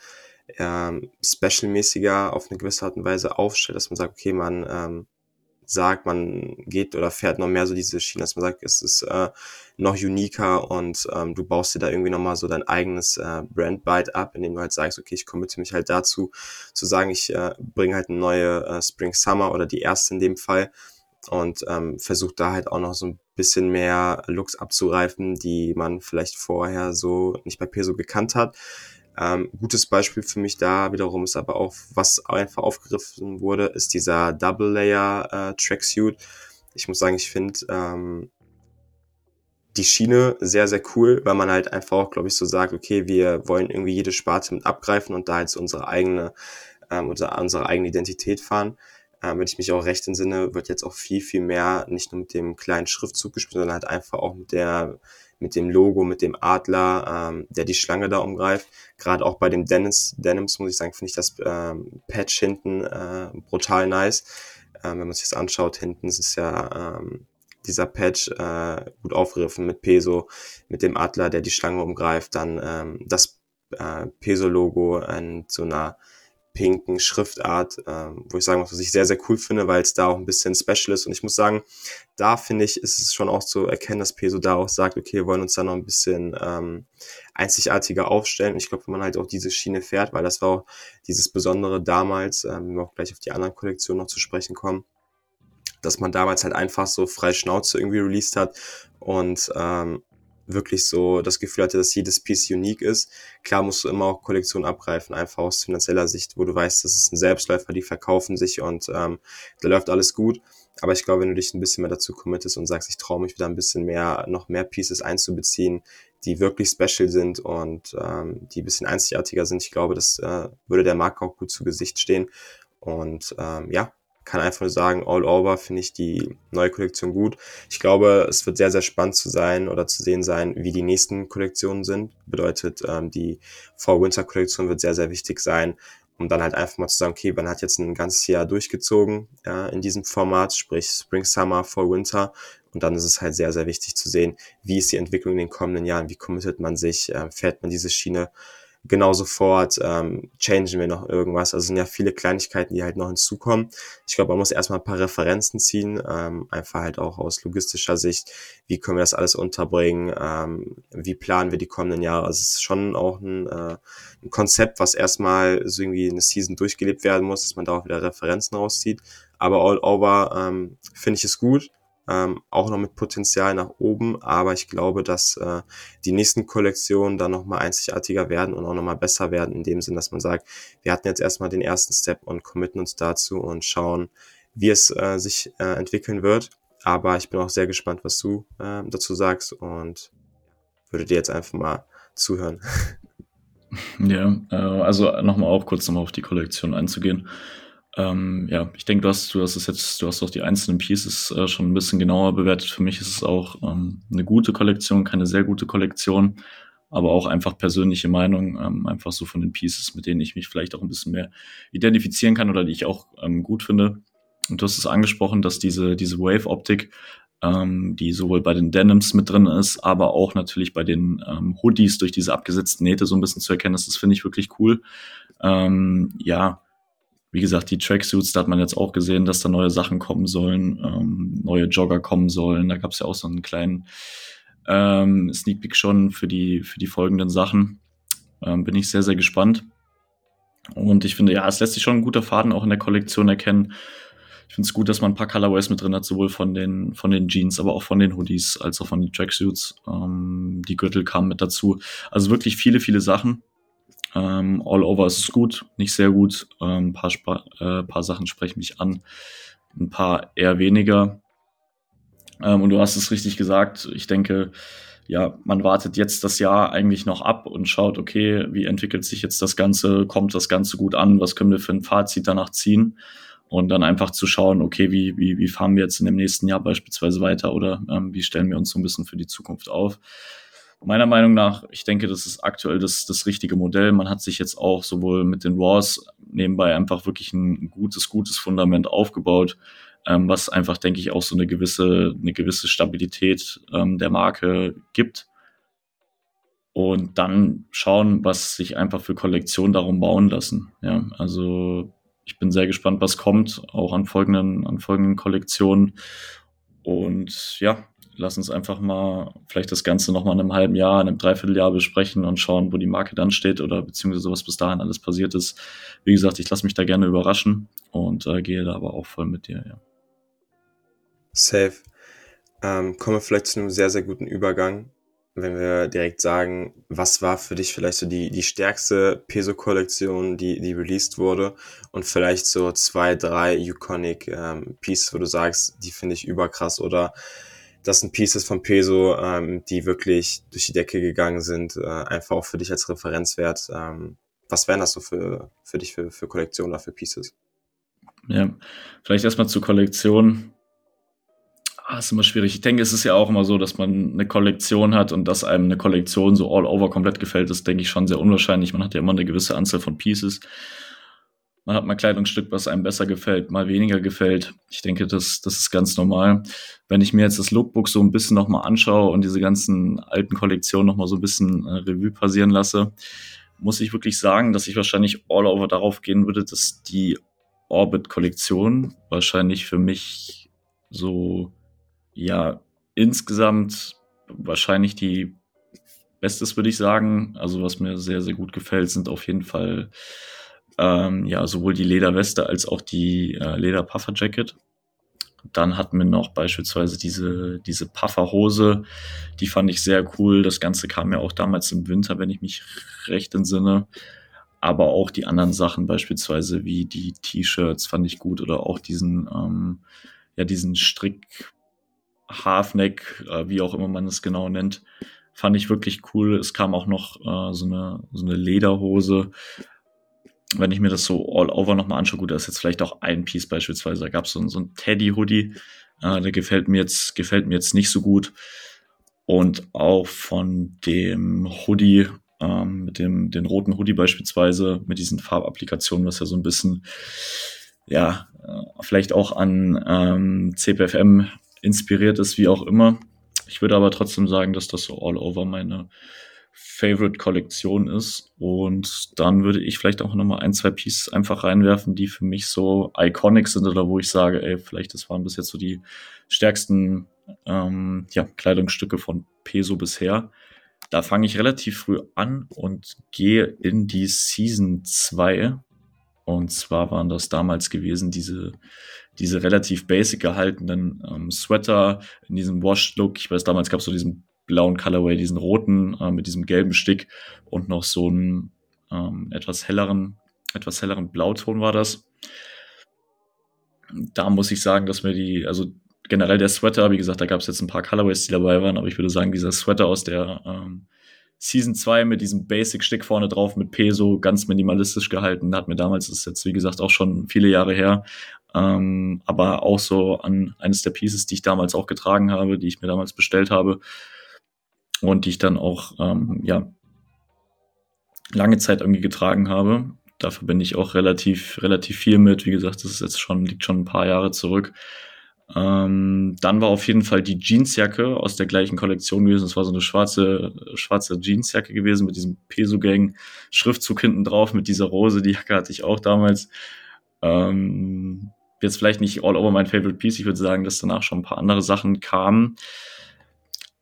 ähm, specialmäßiger auf eine gewisse Art und Weise aufstellt, dass man sagt, okay, man ähm, sagt, man geht oder fährt noch mehr so diese Schiene, dass man sagt, es ist äh, noch uniker und ähm, du baust dir da irgendwie nochmal so dein eigenes äh, Brand-Byte ab, indem du halt sagst, okay, ich committe mich halt dazu, zu sagen, ich äh, bringe halt eine neue äh, Spring Summer oder die erste in dem Fall und ähm, versucht da halt auch noch so ein bisschen mehr Looks abzureifen, die man vielleicht vorher so nicht bei Peso gekannt hat. Ähm, gutes Beispiel für mich da wiederum ist aber auch, was einfach aufgegriffen wurde, ist dieser Double Layer äh, Tracksuit. Ich muss sagen, ich finde ähm, die Schiene sehr, sehr cool, weil man halt einfach auch, glaube ich, so sagt, okay, wir wollen irgendwie jede Sparte mit abgreifen und da jetzt unsere eigene, ähm, unsere, unsere eigene Identität fahren. Ähm, wenn ich mich auch recht entsinne, wird jetzt auch viel, viel mehr nicht nur mit dem kleinen Schriftzug gespielt, sondern halt einfach auch mit der mit dem Logo, mit dem Adler, ähm, der die Schlange da umgreift. Gerade auch bei dem Dennis, Denims, muss ich sagen, finde ich das ähm, Patch hinten äh, brutal nice. Ähm, wenn man sich das anschaut, hinten ist es ja ähm, dieser Patch äh, gut aufgegriffen mit Peso, mit dem Adler, der die Schlange umgreift, dann ähm, das äh, Peso-Logo in so einer pinken Schriftart, äh, wo ich sagen muss, was ich sehr, sehr cool finde, weil es da auch ein bisschen special ist. Und ich muss sagen, da finde ich, ist es schon auch zu erkennen, dass Peso da auch sagt, okay, wir wollen uns da noch ein bisschen ähm, einzigartiger aufstellen. ich glaube, wenn man halt auch diese Schiene fährt, weil das war auch dieses Besondere damals, ähm, wenn wir auch gleich auf die anderen Kollektionen noch zu sprechen kommen, dass man damals halt einfach so frei Schnauze irgendwie released hat und ähm, wirklich so das Gefühl hatte, dass jedes Piece unique ist. Klar musst du immer auch Kollektionen abgreifen, einfach aus finanzieller Sicht, wo du weißt, das ist ein Selbstläufer, die verkaufen sich und ähm, da läuft alles gut. Aber ich glaube, wenn du dich ein bisschen mehr dazu committest und sagst, ich traue mich wieder ein bisschen mehr, noch mehr Pieces einzubeziehen, die wirklich special sind und ähm, die ein bisschen einzigartiger sind, ich glaube, das äh, würde der Marke auch gut zu Gesicht stehen. Und ähm, ja, kann einfach sagen, all over finde ich die neue Kollektion gut. Ich glaube, es wird sehr, sehr spannend zu sein oder zu sehen sein, wie die nächsten Kollektionen sind. Bedeutet, ähm, die Fall-Winter-Kollektion wird sehr, sehr wichtig sein, um dann halt einfach mal zu sagen, okay, man hat jetzt ein ganzes Jahr durchgezogen ja, in diesem Format, sprich Spring, Summer, Fall, Winter. Und dann ist es halt sehr, sehr wichtig zu sehen, wie ist die Entwicklung in den kommenden Jahren, wie committet man sich, äh, fährt man diese Schiene genau sofort ähm, changen wir noch irgendwas. Also sind ja viele Kleinigkeiten, die halt noch hinzukommen. Ich glaube, man muss erstmal ein paar Referenzen ziehen, ähm, einfach halt auch aus logistischer Sicht. Wie können wir das alles unterbringen? Ähm, wie planen wir die kommenden Jahre? Also es ist schon auch ein, äh, ein Konzept, was erstmal so irgendwie eine Season durchgelebt werden muss, dass man da auch wieder Referenzen rauszieht. Aber all over ähm, finde ich es gut ähm, auch noch mit Potenzial nach oben, aber ich glaube, dass äh, die nächsten Kollektionen dann nochmal einzigartiger werden und auch nochmal besser werden, in dem Sinn, dass man sagt, wir hatten jetzt erstmal den ersten Step und committen uns dazu und schauen, wie es äh, sich äh, entwickeln wird. Aber ich bin auch sehr gespannt, was du äh, dazu sagst und würde dir jetzt einfach mal zuhören.
Ja, äh, also nochmal auch kurz nochmal auf die Kollektion einzugehen. Ähm, ja, ich denke, du hast, du hast es jetzt, du hast auch die einzelnen Pieces äh, schon ein bisschen genauer bewertet. Für mich ist es auch ähm, eine gute Kollektion, keine sehr gute Kollektion, aber auch einfach persönliche Meinung, ähm, einfach so von den Pieces, mit denen ich mich vielleicht auch ein bisschen mehr identifizieren kann oder die ich auch ähm, gut finde. Und du hast es angesprochen, dass diese, diese Wave-Optik, ähm, die sowohl bei den Denims mit drin ist, aber auch natürlich bei den ähm, Hoodies durch diese abgesetzten Nähte so ein bisschen zu erkennen ist, das finde ich wirklich cool. Ja, wie gesagt, die Tracksuits, da hat man jetzt auch gesehen, dass da neue Sachen kommen sollen, ähm, neue Jogger kommen sollen. Da gab es ja auch so einen kleinen ähm, Sneak Peek schon für die, für die folgenden Sachen. Ähm, bin ich sehr, sehr gespannt. Und ich finde, ja, es lässt sich schon ein guter Faden auch in der Kollektion erkennen. Ich finde es gut, dass man ein paar Colorways mit drin hat, sowohl von den, von den Jeans, aber auch von den Hoodies, als auch von den Tracksuits. Ähm, die Gürtel kamen mit dazu. Also wirklich viele, viele Sachen. Ähm, all over ist gut, nicht sehr gut. Ähm, ein paar, Sp äh, paar Sachen sprechen mich an, ein paar eher weniger. Ähm, und du hast es richtig gesagt. Ich denke, ja, man wartet jetzt das Jahr eigentlich noch ab und schaut, okay, wie entwickelt sich jetzt das Ganze, kommt das Ganze gut an, was können wir für ein Fazit danach ziehen? Und dann einfach zu schauen, okay, wie, wie, wie fahren wir jetzt in dem nächsten Jahr beispielsweise weiter oder ähm, wie stellen wir uns so ein bisschen für die Zukunft auf? Meiner Meinung nach, ich denke, das ist aktuell das, das richtige Modell. Man hat sich jetzt auch sowohl mit den Raws nebenbei einfach wirklich ein gutes, gutes Fundament aufgebaut, ähm, was einfach, denke ich, auch so eine gewisse, eine gewisse Stabilität ähm, der Marke gibt. Und dann schauen, was sich einfach für Kollektionen darum bauen lassen. Ja, also ich bin sehr gespannt, was kommt, auch an folgenden, an folgenden Kollektionen. Und ja, lass uns einfach mal vielleicht das Ganze nochmal in einem halben Jahr, in einem Dreivierteljahr besprechen und schauen, wo die Marke dann steht oder beziehungsweise was bis dahin alles passiert ist. Wie gesagt, ich lasse mich da gerne überraschen und äh, gehe da aber auch voll mit dir, ja.
Safe. Ähm, kommen wir vielleicht zu einem sehr, sehr guten Übergang, wenn wir direkt sagen, was war für dich vielleicht so die, die stärkste Peso-Kollektion, die, die released wurde und vielleicht so zwei, drei Iconic ähm, Pieces, wo du sagst, die finde ich überkrass oder das sind Pieces von Peso, ähm, die wirklich durch die Decke gegangen sind, äh, einfach auch für dich als Referenzwert. Ähm, was wären das so für, für dich für, für Kollektionen oder für Pieces?
Ja, vielleicht erstmal zur Kollektion. Ah, ist immer schwierig. Ich denke, es ist ja auch immer so, dass man eine Kollektion hat und dass einem eine Kollektion so all over komplett gefällt, ist, denke ich, schon sehr unwahrscheinlich. Man hat ja immer eine gewisse Anzahl von Pieces. Man hat mal Kleidungsstück, was einem besser gefällt, mal weniger gefällt. Ich denke, das, das ist ganz normal. Wenn ich mir jetzt das Lookbook so ein bisschen nochmal anschaue und diese ganzen alten Kollektionen nochmal so ein bisschen äh, Revue passieren lasse, muss ich wirklich sagen, dass ich wahrscheinlich all over darauf gehen würde, dass die Orbit-Kollektion wahrscheinlich für mich so, ja, insgesamt wahrscheinlich die Bestes, würde ich sagen. Also was mir sehr, sehr gut gefällt, sind auf jeden Fall ähm, ja sowohl die Lederweste als auch die äh, Leder-Puffer-Jacket. Dann hatten wir noch beispielsweise diese, diese Pufferhose, die fand ich sehr cool. Das Ganze kam ja auch damals im Winter, wenn ich mich recht entsinne. Aber auch die anderen Sachen, beispielsweise wie die T-Shirts, fand ich gut. Oder auch diesen, ähm, ja, diesen Strick Halfneck, äh, wie auch immer man es genau nennt, fand ich wirklich cool. Es kam auch noch äh, so, eine, so eine Lederhose. Wenn ich mir das so all over nochmal anschaue, gut, da ist jetzt vielleicht auch ein Piece beispielsweise. Da gab es so, so ein Teddy-Hoodie. Äh, der gefällt mir jetzt, gefällt mir jetzt nicht so gut. Und auch von dem Hoodie, ähm, mit dem den roten Hoodie beispielsweise, mit diesen Farbapplikationen, was ja so ein bisschen, ja, äh, vielleicht auch an ähm, CPFM inspiriert ist, wie auch immer. Ich würde aber trotzdem sagen, dass das so all over meine Favorite-Kollektion ist. Und dann würde ich vielleicht auch nochmal ein, zwei Pieces einfach reinwerfen, die für mich so iconic sind oder wo ich sage, ey, vielleicht das waren bis jetzt so die stärksten ähm, ja, Kleidungsstücke von Peso bisher. Da fange ich relativ früh an und gehe in die Season 2. Und zwar waren das damals gewesen diese diese relativ basic gehaltenen ähm, Sweater in diesem Washed-Look. Ich weiß, damals gab es so diesen blauen Colorway, diesen roten äh, mit diesem gelben Stick und noch so einen ähm, etwas helleren, etwas helleren Blauton war das. Da muss ich sagen, dass mir die, also generell der Sweater, wie gesagt, da gab es jetzt ein paar Colorways, die dabei waren, aber ich würde sagen, dieser Sweater aus der ähm, Season 2 mit diesem Basic-Stick vorne drauf mit Peso, ganz minimalistisch gehalten, hat mir damals, ist jetzt wie gesagt auch schon viele Jahre her, ähm, aber auch so an eines der Pieces, die ich damals auch getragen habe, die ich mir damals bestellt habe und die ich dann auch ähm, ja lange Zeit irgendwie getragen habe. Dafür bin ich auch relativ relativ viel mit. Wie gesagt, das ist jetzt schon liegt schon ein paar Jahre zurück. Ähm, dann war auf jeden Fall die Jeansjacke aus der gleichen Kollektion gewesen. Das war so eine schwarze, schwarze Jeansjacke gewesen mit diesem Peso-Gang Schriftzug hinten drauf mit dieser Rose. Die Jacke hatte ich auch damals. Ähm, jetzt vielleicht nicht all over mein favorite piece. Ich würde sagen, dass danach schon ein paar andere Sachen kamen.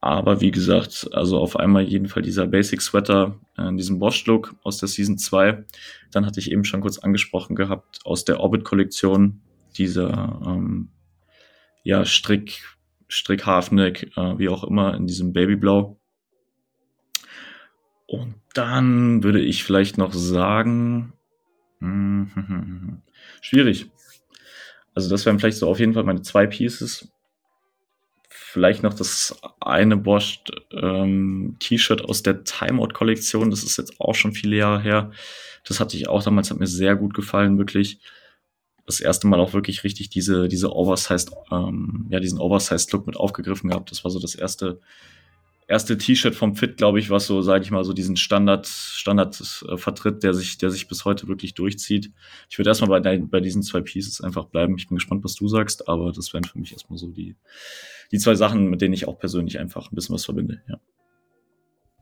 Aber wie gesagt, also auf einmal jeden Fall dieser Basic Sweater in diesem Bosch-Look aus der Season 2. Dann hatte ich eben schon kurz angesprochen gehabt aus der Orbit-Kollektion, dieser ähm, ja, Strick, Strick Halfneck, äh, wie auch immer, in diesem Babyblau. Und dann würde ich vielleicht noch sagen, hm, schwierig. Also das wären vielleicht so auf jeden Fall meine zwei Pieces. Vielleicht noch das eine Bosch ähm, T-Shirt aus der Timeout-Kollektion. Das ist jetzt auch schon viele Jahre her. Das hatte ich auch damals, hat mir sehr gut gefallen, wirklich. Das erste Mal auch wirklich richtig diese, diese Oversized, ähm, ja, diesen Oversized-Look mit aufgegriffen gehabt. Das war so das erste erste T-Shirt vom Fit, glaube ich, was so, sage ich mal, so diesen Standard, Standard äh, vertritt, der sich, der sich bis heute wirklich durchzieht. Ich würde erstmal bei, bei diesen zwei Pieces einfach bleiben. Ich bin gespannt, was du sagst, aber das wären für mich erstmal so die, die zwei Sachen, mit denen ich auch persönlich einfach ein bisschen was verbinde, ja.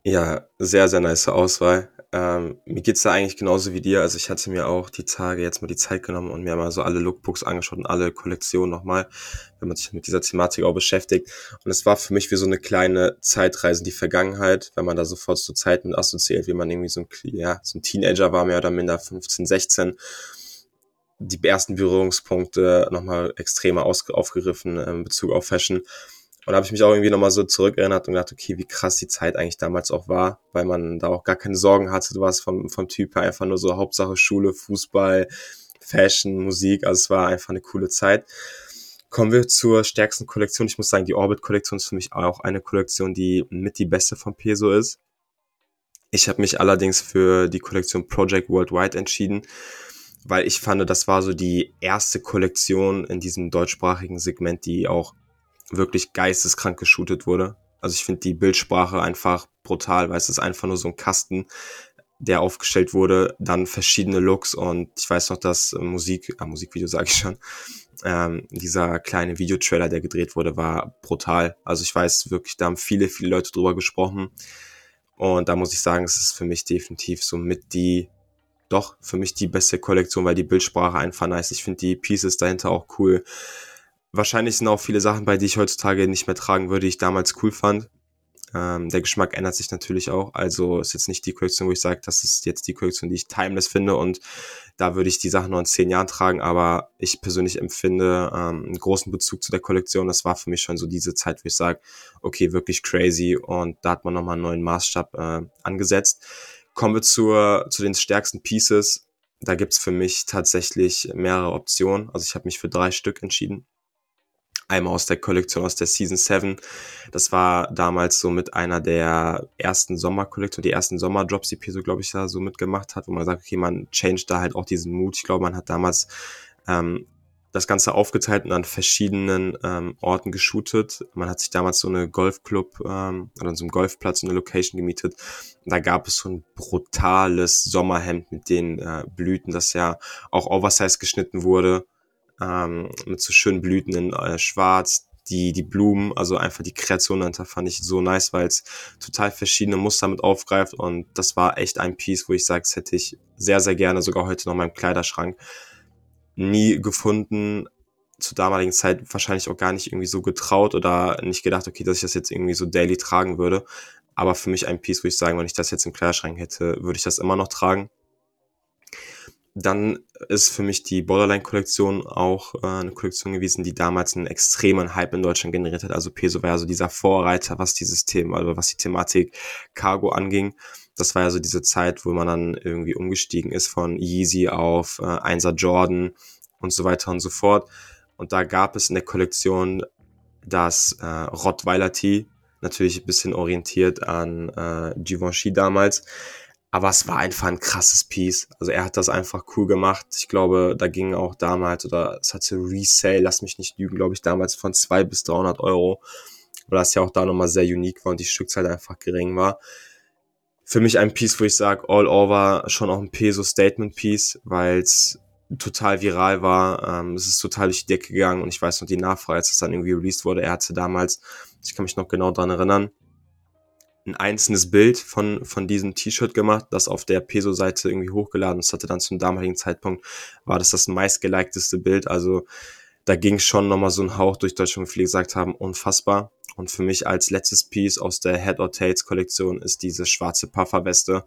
Ja, sehr, sehr nice Auswahl. Ähm, mir geht's da eigentlich genauso wie dir. Also ich hatte mir auch die Tage jetzt mal die Zeit genommen und mir mal so alle Lookbooks angeschaut und alle Kollektionen nochmal, wenn man sich mit dieser Thematik auch beschäftigt. Und es war für mich wie so eine kleine Zeitreise in die Vergangenheit, wenn man da sofort so Zeiten assoziiert, wie man irgendwie so ein, ja, so ein Teenager war, mehr oder minder 15, 16 die ersten Berührungspunkte nochmal extremer aufgegriffen in Bezug auf Fashion. Und da habe ich mich auch irgendwie nochmal so zurückerinnert und gedacht, okay, wie krass die Zeit eigentlich damals auch war, weil man da auch gar keine Sorgen hatte. Du warst vom, vom Typ her einfach nur so Hauptsache Schule, Fußball, Fashion, Musik. Also es war einfach eine coole Zeit. Kommen wir zur stärksten Kollektion. Ich muss sagen, die Orbit-Kollektion ist für mich auch eine Kollektion, die mit die beste von Peso ist. Ich habe mich allerdings für die Kollektion Project Worldwide entschieden, weil ich fand, das war so die erste Kollektion in diesem deutschsprachigen Segment, die auch wirklich geisteskrank geshootet wurde. Also ich finde die Bildsprache einfach brutal, weil es ist einfach nur so ein Kasten, der aufgestellt wurde, dann verschiedene Looks und ich weiß noch, dass Musik, ah, Musikvideo sage ich schon, ähm, dieser kleine Videotrailer, der gedreht wurde, war brutal. Also ich weiß wirklich, da haben viele, viele Leute drüber gesprochen und da muss ich sagen, es ist für mich definitiv so mit die, doch, für mich die beste Kollektion, weil die Bildsprache einfach nice. Ich finde die Pieces dahinter auch cool. Wahrscheinlich sind auch viele Sachen bei, die ich heutzutage nicht mehr tragen würde, die ich damals cool fand. Ähm, der Geschmack ändert sich natürlich auch. Also ist jetzt nicht die Kollektion, wo ich sage, das ist jetzt die Kollektion, die ich timeless finde und da würde ich die Sachen noch in zehn Jahren tragen. Aber ich persönlich empfinde ähm, einen großen Bezug zu der Kollektion. Das war für mich schon so diese Zeit, wo ich sage, okay, wirklich crazy und da hat man nochmal einen neuen Maßstab äh, angesetzt. Kommen wir zur, zu den stärksten Pieces. Da gibt's für mich tatsächlich mehrere Optionen. Also ich habe mich für drei Stück entschieden einmal aus der Kollektion aus der Season 7. Das war damals so mit einer der ersten Sommerkollektionen, die ersten Sommerdrops, die Peso, glaube ich, da so mitgemacht hat, wo man sagt, okay, man changed da halt auch diesen Mut. Ich glaube, man hat damals ähm, das Ganze aufgeteilt und an verschiedenen ähm, Orten geshootet. Man hat sich damals so eine Golfclub ähm, oder so einem Golfplatz, so eine Location gemietet. Und da gab es so ein brutales Sommerhemd mit den äh, Blüten, das ja auch oversize geschnitten wurde ähm, mit so schönen Blüten in äh, Schwarz, die, die Blumen, also einfach die Kreation dahinter fand ich so nice, weil es total verschiedene Muster mit aufgreift und das war echt ein Piece, wo ich sage, das hätte ich sehr, sehr gerne sogar heute noch in meinem Kleiderschrank nie gefunden, zur damaligen Zeit wahrscheinlich auch gar nicht irgendwie so getraut oder nicht gedacht, okay, dass ich das jetzt irgendwie so daily tragen würde. Aber für mich ein Piece, wo ich sagen, wenn ich das jetzt im Kleiderschrank hätte, würde ich das immer noch tragen. Dann ist für mich die Borderline-Kollektion auch äh, eine Kollektion gewesen, die damals einen extremen Hype in Deutschland generiert hat. Also Peso war ja so dieser Vorreiter, was dieses Thema, also was die Thematik Cargo anging. Das war ja so diese Zeit, wo man dann irgendwie umgestiegen ist von Yeezy auf äh, 1er Jordan und so weiter und so fort. Und da gab es in der Kollektion das äh, Rottweiler Tee, natürlich ein bisschen orientiert an äh, Givenchy damals aber es war einfach ein krasses Piece. Also er hat das einfach cool gemacht. Ich glaube, da ging auch damals, oder es hatte Resale, lass mich nicht lügen, glaube ich, damals von 200 bis 300 Euro. Weil das ja auch da nochmal sehr unique war und die Stückzahl einfach gering war. Für mich ein Piece, wo ich sage, all over schon auch ein Peso-Statement-Piece, weil es total viral war. Ähm, es ist total durch die Decke gegangen und ich weiß noch die Nachfrage, als es dann irgendwie released wurde. Er hatte damals, ich kann mich noch genau dran erinnern, ein einzelnes Bild von, von diesem T-Shirt gemacht, das auf der Peso-Seite irgendwie hochgeladen. Das hatte dann zum damaligen Zeitpunkt, war das das meistgeliketeste Bild. Also da ging schon nochmal so ein Hauch durch Deutschland, wie viele gesagt haben, unfassbar. Und für mich als letztes Piece aus der Head or Tails Kollektion ist diese schwarze Pufferweste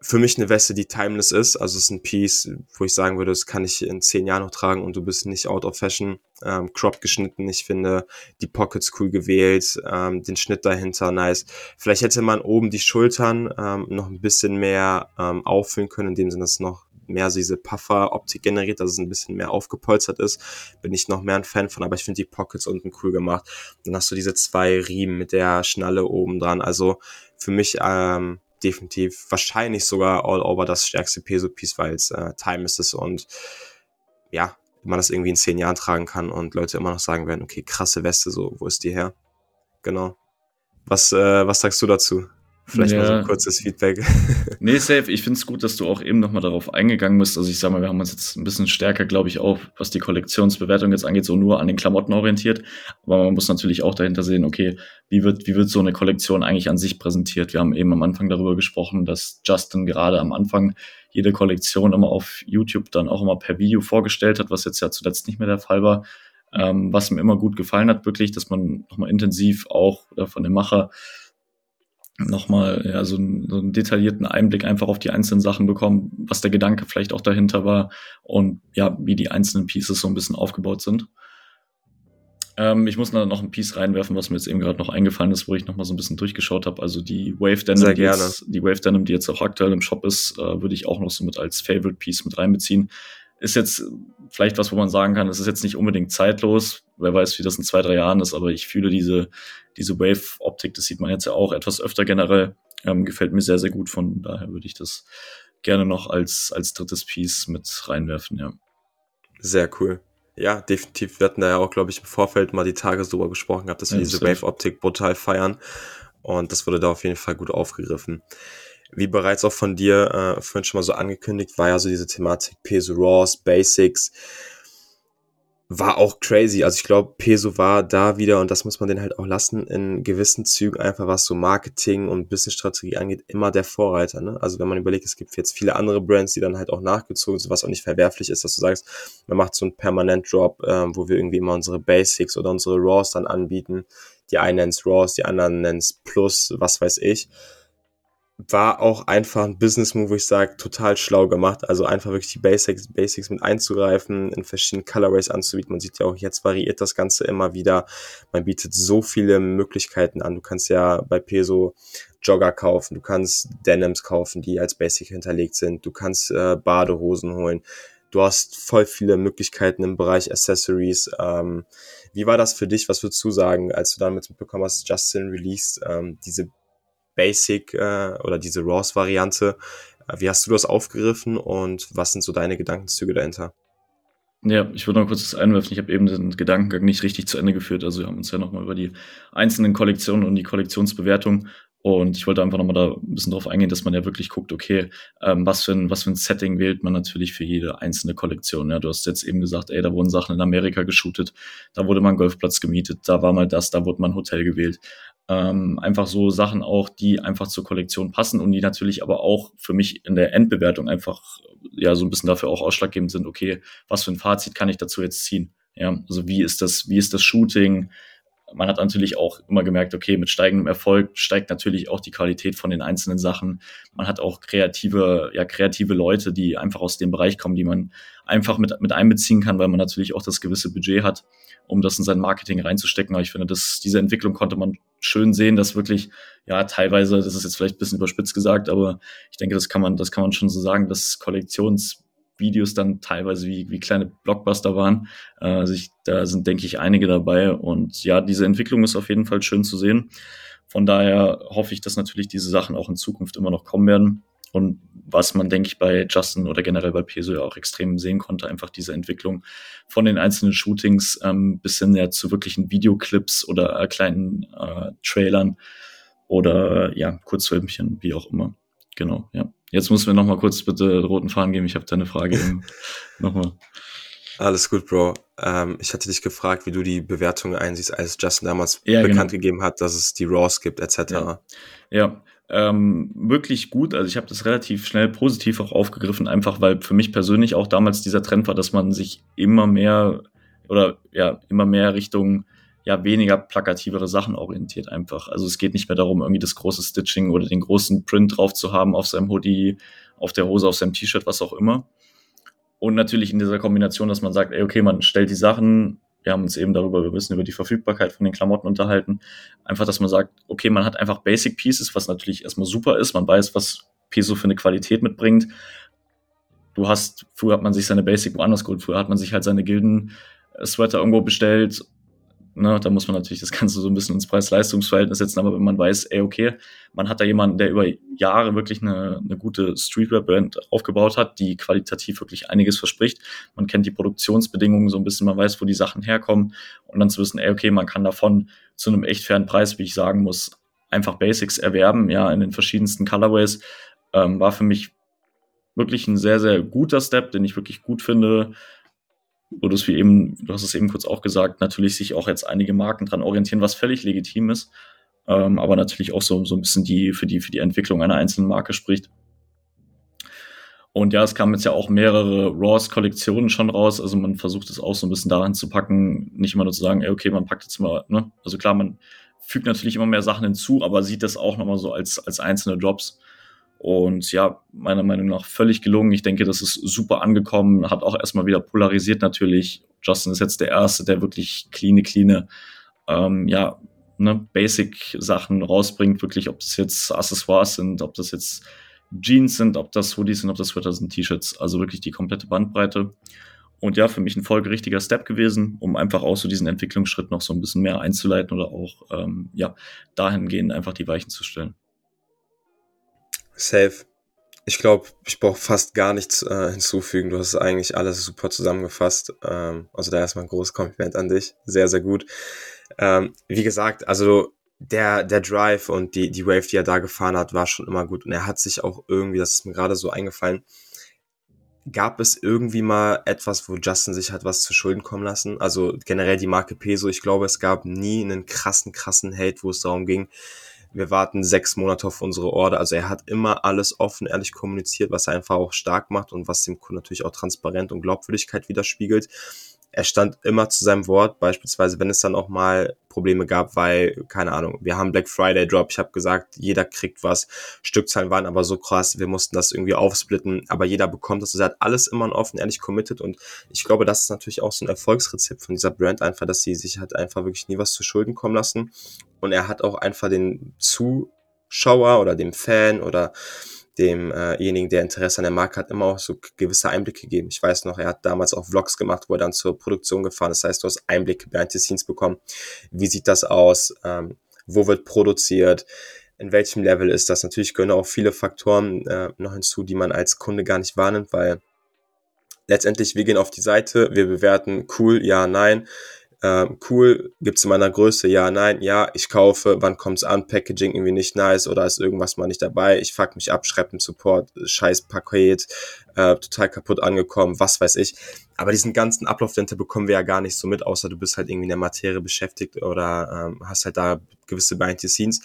für mich eine Weste, die timeless ist. Also es ist ein Piece, wo ich sagen würde, das kann ich in zehn Jahren noch tragen und du bist nicht out of fashion. Ähm, crop geschnitten, ich finde die Pockets cool gewählt, ähm, den Schnitt dahinter nice. Vielleicht hätte man oben die Schultern ähm, noch ein bisschen mehr ähm, auffüllen können, in dem Sinne, dass es noch mehr so diese Puffer-Optik generiert, dass es ein bisschen mehr aufgepolstert ist. Bin ich noch mehr ein Fan von, aber ich finde die Pockets unten cool gemacht. Dann hast du diese zwei Riemen mit der Schnalle oben dran. Also für mich ähm, definitiv wahrscheinlich sogar all over das stärkste Peso-Piece, weil es äh, timeless ist und ja, man das irgendwie in zehn Jahren tragen kann und Leute immer noch sagen werden, okay, krasse Weste, so, wo ist die her? Genau. Was, äh, was sagst du dazu? Vielleicht ja. mal so ein kurzes Feedback.
nee, safe. Ich finde es gut, dass du auch eben nochmal darauf eingegangen bist. Also ich sag mal, wir haben uns jetzt ein bisschen stärker, glaube ich, auch, was die Kollektionsbewertung jetzt angeht, so nur an den Klamotten orientiert. Aber man muss natürlich auch dahinter sehen, okay, wie wird, wie wird so eine Kollektion eigentlich an sich präsentiert? Wir haben eben am Anfang darüber gesprochen, dass Justin gerade am Anfang jede Kollektion immer auf YouTube dann auch immer per Video vorgestellt hat, was jetzt ja zuletzt nicht mehr der Fall war. Ähm, was mir immer gut gefallen hat, wirklich, dass man nochmal intensiv auch oder von dem Macher nochmal ja, so, einen, so einen detaillierten Einblick einfach auf die einzelnen Sachen bekommen, was der Gedanke vielleicht auch dahinter war und ja, wie die einzelnen Pieces so ein bisschen aufgebaut sind. Ähm, ich muss noch ein Piece reinwerfen, was mir jetzt eben gerade noch eingefallen ist, wo ich nochmal so ein bisschen durchgeschaut habe. Also die Wave Denim, die jetzt, die Wave Denim, die jetzt auch aktuell im Shop ist, äh, würde ich auch noch so mit als Favorite Piece mit reinbeziehen. Ist jetzt vielleicht was, wo man sagen kann, es ist jetzt nicht unbedingt zeitlos. Wer weiß, wie das in zwei, drei Jahren ist, aber ich fühle diese, diese Wave-Optik, das sieht man jetzt ja auch etwas öfter generell. Ähm, gefällt mir sehr, sehr gut. Von daher würde ich das gerne noch als, als drittes Piece mit reinwerfen, ja.
Sehr cool. Ja, definitiv. Wir hatten da ja auch, glaube ich, im Vorfeld mal die Tage drüber gesprochen gehabt, dass wir ja, diese Wave-Optik brutal feiern. Und das wurde da auf jeden Fall gut aufgegriffen. Wie bereits auch von dir äh, vorhin schon mal so angekündigt, war ja so diese Thematik Peso Raws, Basics. war auch crazy. Also ich glaube, Peso war da wieder, und das muss man den halt auch lassen, in gewissen Zügen einfach, was so Marketing und Businessstrategie angeht, immer der Vorreiter. Ne? Also wenn man überlegt, es gibt jetzt viele andere Brands, die dann halt auch nachgezogen sind, was auch nicht verwerflich ist, dass du sagst, man macht so einen Permanent-Drop, äh, wo wir irgendwie immer unsere Basics oder unsere Raws dann anbieten. Die einen nennen Raws, die anderen nennen Plus, was weiß ich war auch einfach ein Business-Move, wo ich sage, total schlau gemacht. Also einfach wirklich die Basics, Basics mit einzugreifen, in verschiedenen Colorways anzubieten. Man sieht ja auch, jetzt variiert das Ganze immer wieder. Man bietet so viele Möglichkeiten an. Du kannst ja bei Peso Jogger kaufen, du kannst Denims kaufen, die als Basic hinterlegt sind, du kannst äh, Badehosen holen. Du hast voll viele Möglichkeiten im Bereich Accessories. Ähm, wie war das für dich? Was würdest du sagen, als du damit mitbekommen hast, Justin released ähm, diese Basic äh, oder diese RAWs-Variante. Äh, wie hast du das aufgegriffen und was sind so deine Gedankenzüge dahinter?
Ja, ich würde noch kurz das einwerfen. Ich habe eben den Gedankengang nicht richtig zu Ende geführt. Also wir haben uns ja nochmal über die einzelnen Kollektionen und die Kollektionsbewertung und ich wollte einfach nochmal da ein bisschen drauf eingehen, dass man ja wirklich guckt, okay, ähm, was, für ein, was für ein Setting wählt man natürlich für jede einzelne Kollektion. Ja, du hast jetzt eben gesagt, ey, da wurden Sachen in Amerika geshootet, da wurde mal ein Golfplatz gemietet, da war mal das, da wurde mal ein Hotel gewählt. Ähm, einfach so Sachen auch, die einfach zur Kollektion passen und die natürlich aber auch für mich in der Endbewertung einfach ja so ein bisschen dafür auch ausschlaggebend sind, okay, was für ein Fazit kann ich dazu jetzt ziehen? Ja, also wie ist das, wie ist das Shooting? Man hat natürlich auch immer gemerkt, okay, mit steigendem Erfolg steigt natürlich auch die Qualität von den einzelnen Sachen. Man hat auch kreative, ja, kreative Leute, die einfach aus dem Bereich kommen, die man einfach mit, mit einbeziehen kann, weil man natürlich auch das gewisse Budget hat, um das in sein Marketing reinzustecken. Aber ich finde, dass diese Entwicklung konnte man schön sehen, dass wirklich, ja, teilweise, das ist jetzt vielleicht ein bisschen überspitzt gesagt, aber ich denke, das kann man, das kann man schon so sagen, dass Kollektions Videos dann teilweise wie, wie kleine Blockbuster waren. Äh, also ich, da sind, denke ich, einige dabei. Und ja, diese Entwicklung ist auf jeden Fall schön zu sehen. Von daher hoffe ich, dass natürlich diese Sachen auch in Zukunft immer noch kommen werden. Und was man, denke ich, bei Justin oder generell bei Peso ja auch extrem sehen konnte, einfach diese Entwicklung von den einzelnen Shootings ähm, bis hin ja zu wirklichen Videoclips oder äh, kleinen äh, Trailern oder ja, Kurzfilmchen, wie auch immer. Genau, ja. Jetzt muss mir noch mal kurz bitte roten Faden geben. Ich habe deine Frage nochmal.
Alles gut, Bro. Ähm, ich hatte dich gefragt, wie du die Bewertung einsiehst, als Justin damals ja, bekannt genau. gegeben hat, dass es die Raws gibt, etc.
Ja, ja. Ähm, wirklich gut. Also ich habe das relativ schnell positiv auch aufgegriffen, einfach weil für mich persönlich auch damals dieser Trend war, dass man sich immer mehr oder ja immer mehr Richtung ja weniger plakativere Sachen orientiert einfach. Also es geht nicht mehr darum, irgendwie das große Stitching oder den großen Print drauf zu haben auf seinem Hoodie, auf der Hose, auf seinem T-Shirt, was auch immer. Und natürlich in dieser Kombination, dass man sagt, ey, okay, man stellt die Sachen, wir haben uns eben darüber, wir wissen über die Verfügbarkeit von den Klamotten unterhalten, einfach, dass man sagt, okay, man hat einfach Basic Pieces, was natürlich erstmal super ist, man weiß, was Peso für eine Qualität mitbringt. Du hast, früher hat man sich seine Basic woanders geholt, früher hat man sich halt seine Gilden-Sweater irgendwo bestellt Ne, da muss man natürlich das Ganze so ein bisschen ins Preis-Leistungs-Verhältnis setzen, aber wenn man weiß, ey, okay, man hat da jemanden, der über Jahre wirklich eine, eine gute Streetwear-Brand aufgebaut hat, die qualitativ wirklich einiges verspricht. Man kennt die Produktionsbedingungen so ein bisschen, man weiß, wo die Sachen herkommen und dann zu wissen, ey, okay, man kann davon zu einem echt fairen Preis, wie ich sagen muss, einfach Basics erwerben, ja, in den verschiedensten Colorways, ähm, war für mich wirklich ein sehr, sehr guter Step, den ich wirklich gut finde wo du es wie eben, du hast es eben kurz auch gesagt, natürlich sich auch jetzt einige Marken dran orientieren, was völlig legitim ist, ähm, aber natürlich auch so, so ein bisschen die für die für die Entwicklung einer einzelnen Marke spricht. Und ja, es kamen jetzt ja auch mehrere Raws-Kollektionen schon raus. Also man versucht es auch so ein bisschen daran zu packen, nicht immer nur zu sagen, ey, okay, man packt jetzt mal, ne? Also klar, man fügt natürlich immer mehr Sachen hinzu, aber sieht das auch nochmal so als, als einzelne Drops. Und ja, meiner Meinung nach völlig gelungen. Ich denke, das ist super angekommen, hat auch erstmal wieder polarisiert natürlich. Justin ist jetzt der Erste, der wirklich clean, clean, ähm, ja, ne, Basic-Sachen rausbringt, wirklich, ob das jetzt Accessoires sind, ob das jetzt Jeans sind, ob das Hoodies sind, ob das Sweater sind, T-Shirts, also wirklich die komplette Bandbreite. Und ja, für mich ein folgerichtiger Step gewesen, um einfach auch so diesen Entwicklungsschritt noch so ein bisschen mehr einzuleiten oder auch, ähm, ja, dahingehend einfach die Weichen zu stellen.
Safe. Ich glaube, ich brauche fast gar nichts äh, hinzufügen. Du hast eigentlich alles super zusammengefasst. Ähm, also da erstmal ein großes Kompliment an dich. Sehr, sehr gut. Ähm, wie gesagt, also der, der Drive und die, die Wave, die er da gefahren hat, war schon immer gut. Und er hat sich auch irgendwie, das ist mir gerade so eingefallen, gab es irgendwie mal etwas, wo Justin sich hat was zu Schulden kommen lassen? Also generell die Marke Peso, ich glaube, es gab nie einen krassen, krassen Hate, wo es darum ging, wir warten sechs Monate auf unsere Order. Also er hat immer alles offen, ehrlich kommuniziert, was er einfach auch stark macht und was dem Kunden natürlich auch Transparenz und Glaubwürdigkeit widerspiegelt er stand immer zu seinem Wort, beispielsweise wenn es dann auch mal Probleme gab, weil, keine Ahnung, wir haben Black Friday Drop, ich habe gesagt, jeder kriegt was, Stückzahlen waren aber so krass, wir mussten das irgendwie aufsplitten, aber jeder bekommt das, er hat alles immer offen, ehrlich committed und ich glaube, das ist natürlich auch so ein Erfolgsrezept von dieser Brand einfach, dass sie sich halt einfach wirklich nie was zu Schulden kommen lassen. Und er hat auch einfach den Zuschauer oder dem Fan oder demjenigen, äh der Interesse an der Marke hat, immer auch so gewisse Einblicke gegeben. Ich weiß noch, er hat damals auch Vlogs gemacht, wo er dann zur Produktion gefahren ist. Das heißt, du hast Einblicke behind the scenes bekommen. Wie sieht das aus? Ähm, wo wird produziert? In welchem Level ist das? Natürlich gehören auch viele Faktoren äh, noch hinzu, die man als Kunde gar nicht wahrnimmt, weil letztendlich wir gehen auf die Seite, wir bewerten cool, ja, nein ähm, cool, gibt's in meiner Größe, ja, nein, ja, ich kaufe, wann kommt's an, Packaging irgendwie nicht nice oder ist irgendwas mal nicht dabei, ich fuck mich ab, schreibe Support, scheiß Paket, äh, total kaputt angekommen, was weiß ich. Aber diesen ganzen Ablauf dahinter bekommen wir ja gar nicht so mit, außer du bist halt irgendwie in der Materie beschäftigt oder ähm, hast halt da gewisse Behind the Scenes.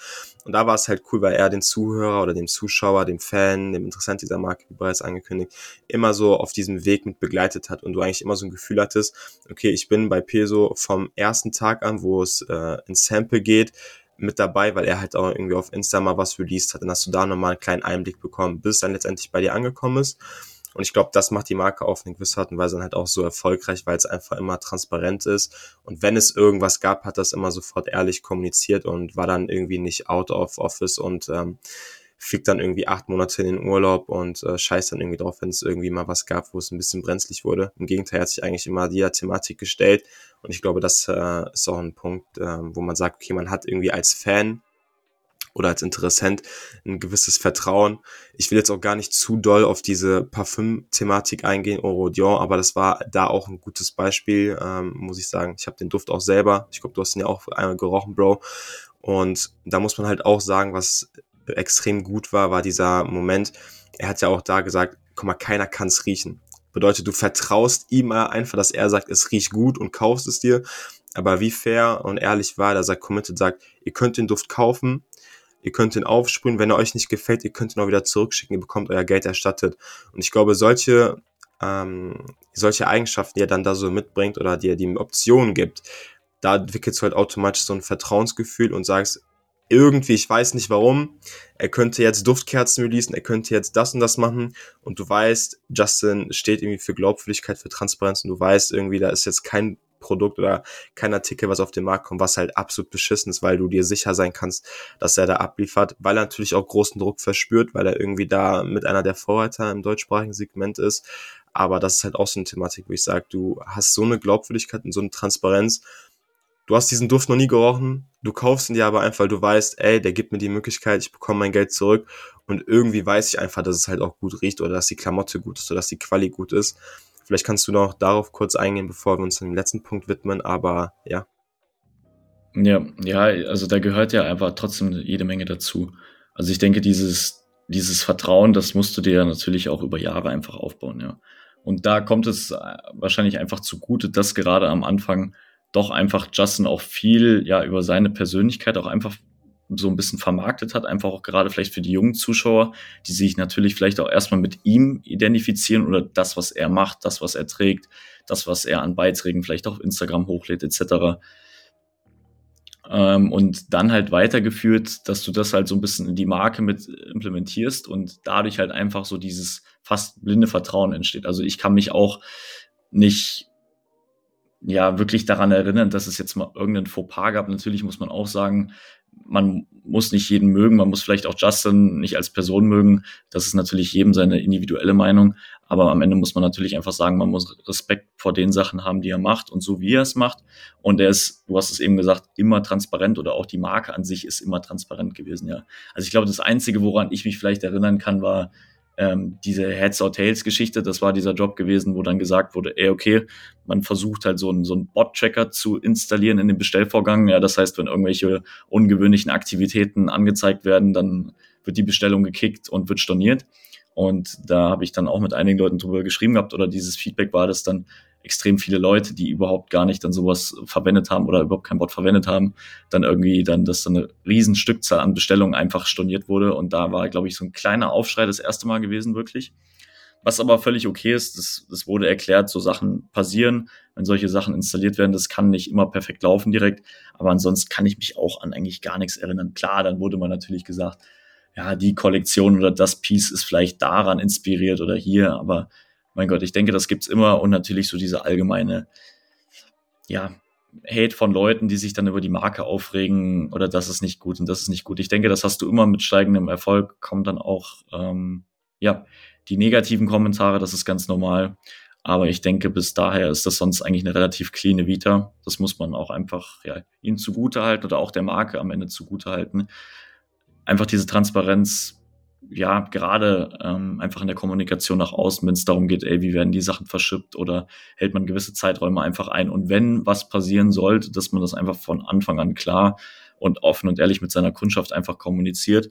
Und da war es halt cool, weil er den Zuhörer oder dem Zuschauer, dem Fan, dem Interessant dieser Marke, wie bereits angekündigt, immer so auf diesem Weg mit begleitet hat und du eigentlich immer so ein Gefühl hattest, okay, ich bin bei Peso vom ersten Tag an, wo es äh, ins Sample geht, mit dabei, weil er halt auch irgendwie auf Insta mal was released hat. Dann hast du da nochmal einen kleinen Einblick bekommen, bis dann letztendlich bei dir angekommen ist. Und ich glaube, das macht die Marke auf eine gewisse Art und Weise dann halt auch so erfolgreich, weil es einfach immer transparent ist. Und wenn es irgendwas gab, hat das immer sofort ehrlich kommuniziert und war dann irgendwie nicht out of office und ähm, fliegt dann irgendwie acht Monate in den Urlaub und äh, scheißt dann irgendwie drauf, wenn es irgendwie mal was gab, wo es ein bisschen brenzlig wurde. Im Gegenteil hat sich eigentlich immer dieser Thematik gestellt. Und ich glaube, das äh, ist auch ein Punkt, äh, wo man sagt, okay, man hat irgendwie als Fan oder als Interessent ein gewisses Vertrauen. Ich will jetzt auch gar nicht zu doll auf diese Parfüm-Thematik eingehen, Oro Dior, aber das war da auch ein gutes Beispiel, ähm, muss ich sagen. Ich habe den Duft auch selber. Ich glaube, du hast ihn ja auch einmal gerochen, Bro. Und da muss man halt auch sagen, was extrem gut war, war dieser Moment. Er hat ja auch da gesagt, guck mal, keiner kann es riechen. Bedeutet, du vertraust ihm einfach, dass er sagt, es riecht gut und kaufst es dir. Aber wie fair und ehrlich war, dass er committed sagt, ihr könnt den Duft kaufen, Ihr könnt ihn aufsprühen, wenn er euch nicht gefällt, ihr könnt ihn auch wieder zurückschicken, ihr bekommt euer Geld erstattet. Und ich glaube, solche, ähm, solche Eigenschaften, die er dann da so mitbringt oder die er die Optionen gibt, da entwickelst du halt automatisch so ein Vertrauensgefühl und sagst, irgendwie, ich weiß nicht warum, er könnte jetzt Duftkerzen releasen, er könnte jetzt das und das machen und du weißt, Justin steht irgendwie für Glaubwürdigkeit, für Transparenz und du weißt irgendwie, da ist jetzt kein Produkt oder kein Artikel, was auf den Markt kommt, was halt absolut beschissen ist, weil du dir sicher sein kannst, dass er da abliefert, weil er natürlich auch großen Druck verspürt, weil er irgendwie da mit einer der Vorreiter im deutschsprachigen Segment ist. Aber das ist halt auch so eine Thematik, wo ich sage, du hast so eine Glaubwürdigkeit und so eine Transparenz. Du hast diesen Duft noch nie gerochen, du kaufst ihn dir aber einfach, du weißt, ey, der gibt mir die Möglichkeit, ich bekomme mein Geld zurück und irgendwie weiß ich einfach, dass es halt auch gut riecht oder dass die Klamotte gut ist oder dass die Quali gut ist. Vielleicht kannst du noch darauf kurz eingehen, bevor wir uns dem letzten Punkt widmen, aber ja.
Ja, ja, also da gehört ja einfach trotzdem jede Menge dazu. Also ich denke, dieses, dieses Vertrauen, das musst du dir natürlich auch über Jahre einfach aufbauen, ja. Und da kommt es wahrscheinlich einfach zugute, dass gerade am Anfang doch einfach Justin auch viel ja über seine Persönlichkeit auch einfach so ein bisschen vermarktet hat, einfach auch gerade vielleicht für die jungen Zuschauer, die sich natürlich vielleicht auch erstmal mit ihm identifizieren oder das, was er macht, das, was er trägt, das, was er an Beiträgen vielleicht auf Instagram hochlädt, etc. Ähm, und dann halt weitergeführt, dass du das halt so ein bisschen in die Marke mit implementierst und dadurch halt einfach so dieses fast blinde Vertrauen entsteht. Also ich kann mich auch nicht ja wirklich daran erinnern, dass es jetzt mal irgendeinen Fauxpas gab. Natürlich muss man auch sagen, man muss nicht jeden mögen, man muss vielleicht auch Justin nicht als Person mögen. Das ist natürlich jedem seine individuelle Meinung. Aber am Ende muss man natürlich einfach sagen, man muss Respekt vor den Sachen haben, die er macht und so wie er es macht. Und er ist, du hast es eben gesagt, immer transparent oder auch die Marke an sich ist immer transparent gewesen, ja. Also ich glaube, das Einzige, woran ich mich vielleicht erinnern kann, war, ähm, diese Heads or Tails Geschichte, das war dieser Job gewesen, wo dann gesagt wurde, ey, okay, man versucht halt so einen, so einen Bot-Tracker zu installieren in den Bestellvorgang. Ja, das heißt, wenn irgendwelche ungewöhnlichen Aktivitäten angezeigt werden, dann wird die Bestellung gekickt und wird storniert. Und da habe ich dann auch mit einigen Leuten drüber geschrieben gehabt oder dieses Feedback war, dass dann extrem viele Leute, die überhaupt gar nicht dann sowas verwendet haben oder überhaupt kein Bot verwendet haben, dann irgendwie dann, dass dann eine riesen Stückzahl an Bestellungen einfach storniert wurde. Und da war, glaube ich, so ein kleiner Aufschrei das erste Mal gewesen, wirklich. Was aber völlig okay ist, das, das wurde erklärt, so Sachen passieren, wenn solche Sachen installiert werden, das kann nicht immer perfekt laufen direkt, aber ansonsten kann ich mich auch an eigentlich gar nichts erinnern. Klar, dann wurde man natürlich gesagt, ja, die Kollektion oder das Piece ist vielleicht daran inspiriert oder hier, aber mein Gott, ich denke, das gibt's immer und natürlich so diese allgemeine, ja, Hate von Leuten, die sich dann über die Marke aufregen oder das ist nicht gut und das ist nicht gut. Ich denke, das hast du immer mit steigendem Erfolg, kommen dann auch, ähm, ja, die negativen Kommentare, das ist ganz normal. Aber ich denke, bis daher ist das sonst eigentlich eine relativ cleane Vita. Das muss man auch einfach ja, ihm zugute halten oder auch der Marke am Ende zugute halten. Einfach diese Transparenz, ja, gerade ähm, einfach in der Kommunikation nach außen, wenn es darum geht, ey, wie werden die Sachen verschippt oder hält man gewisse Zeiträume einfach ein. Und wenn was passieren sollte, dass man das einfach von Anfang an klar und offen und ehrlich mit seiner Kundschaft einfach kommuniziert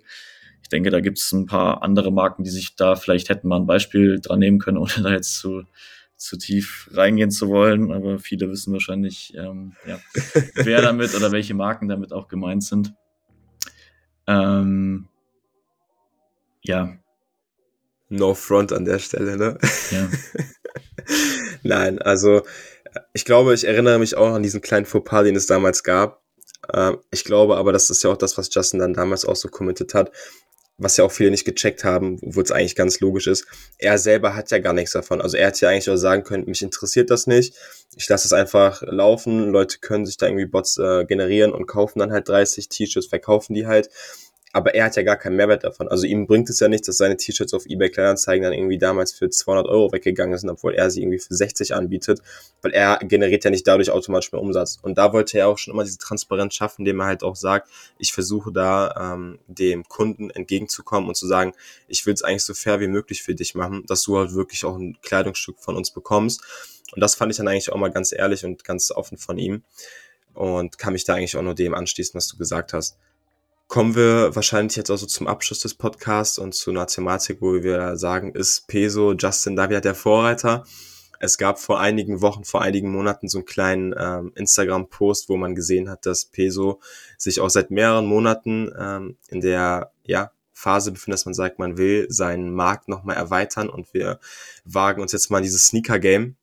ich denke, da gibt es ein paar andere Marken, die sich da vielleicht hätten mal ein Beispiel dran nehmen können, ohne da jetzt zu, zu tief reingehen zu wollen. Aber viele wissen wahrscheinlich, ähm, ja, wer damit oder welche Marken damit auch gemeint sind. Ähm, ja.
No front an der Stelle, ne? Ja. Nein, also ich glaube, ich erinnere mich auch an diesen kleinen Fauxpas, den es damals gab. Ähm, ich glaube aber, das ist ja auch das, was Justin dann damals auch so kommentiert hat was ja auch viele nicht gecheckt haben, wo es eigentlich ganz logisch ist. Er selber hat ja gar nichts davon. Also er hätte ja eigentlich auch sagen können, mich interessiert das nicht. Ich lasse es einfach laufen. Leute können sich da irgendwie Bots äh, generieren und kaufen dann halt 30 T-Shirts, verkaufen die halt aber er hat ja gar keinen Mehrwert davon. Also ihm bringt es ja nichts, dass seine T-Shirts auf eBay Kleinanzeigen dann irgendwie damals für 200 Euro weggegangen sind, obwohl er sie irgendwie für 60 anbietet, weil er generiert ja nicht dadurch automatisch mehr Umsatz. Und da wollte er auch schon immer diese Transparenz schaffen, indem er halt auch sagt, ich versuche da ähm, dem Kunden entgegenzukommen und zu sagen, ich will es eigentlich so fair wie möglich für dich machen, dass du halt wirklich auch ein Kleidungsstück von uns bekommst. Und das fand ich dann eigentlich auch mal ganz ehrlich und ganz offen von ihm und kann mich da eigentlich auch nur dem anschließen, was du gesagt hast kommen wir wahrscheinlich jetzt also zum Abschluss des Podcasts und zu einer Thematik, wo wir sagen, ist Peso Justin Daviat der Vorreiter? Es gab vor einigen Wochen, vor einigen Monaten so einen kleinen ähm, Instagram-Post, wo man gesehen hat, dass Peso sich auch seit mehreren Monaten ähm, in der ja, Phase befindet, dass man sagt, man will seinen Markt nochmal erweitern und wir wagen uns jetzt mal in dieses Sneaker-Game.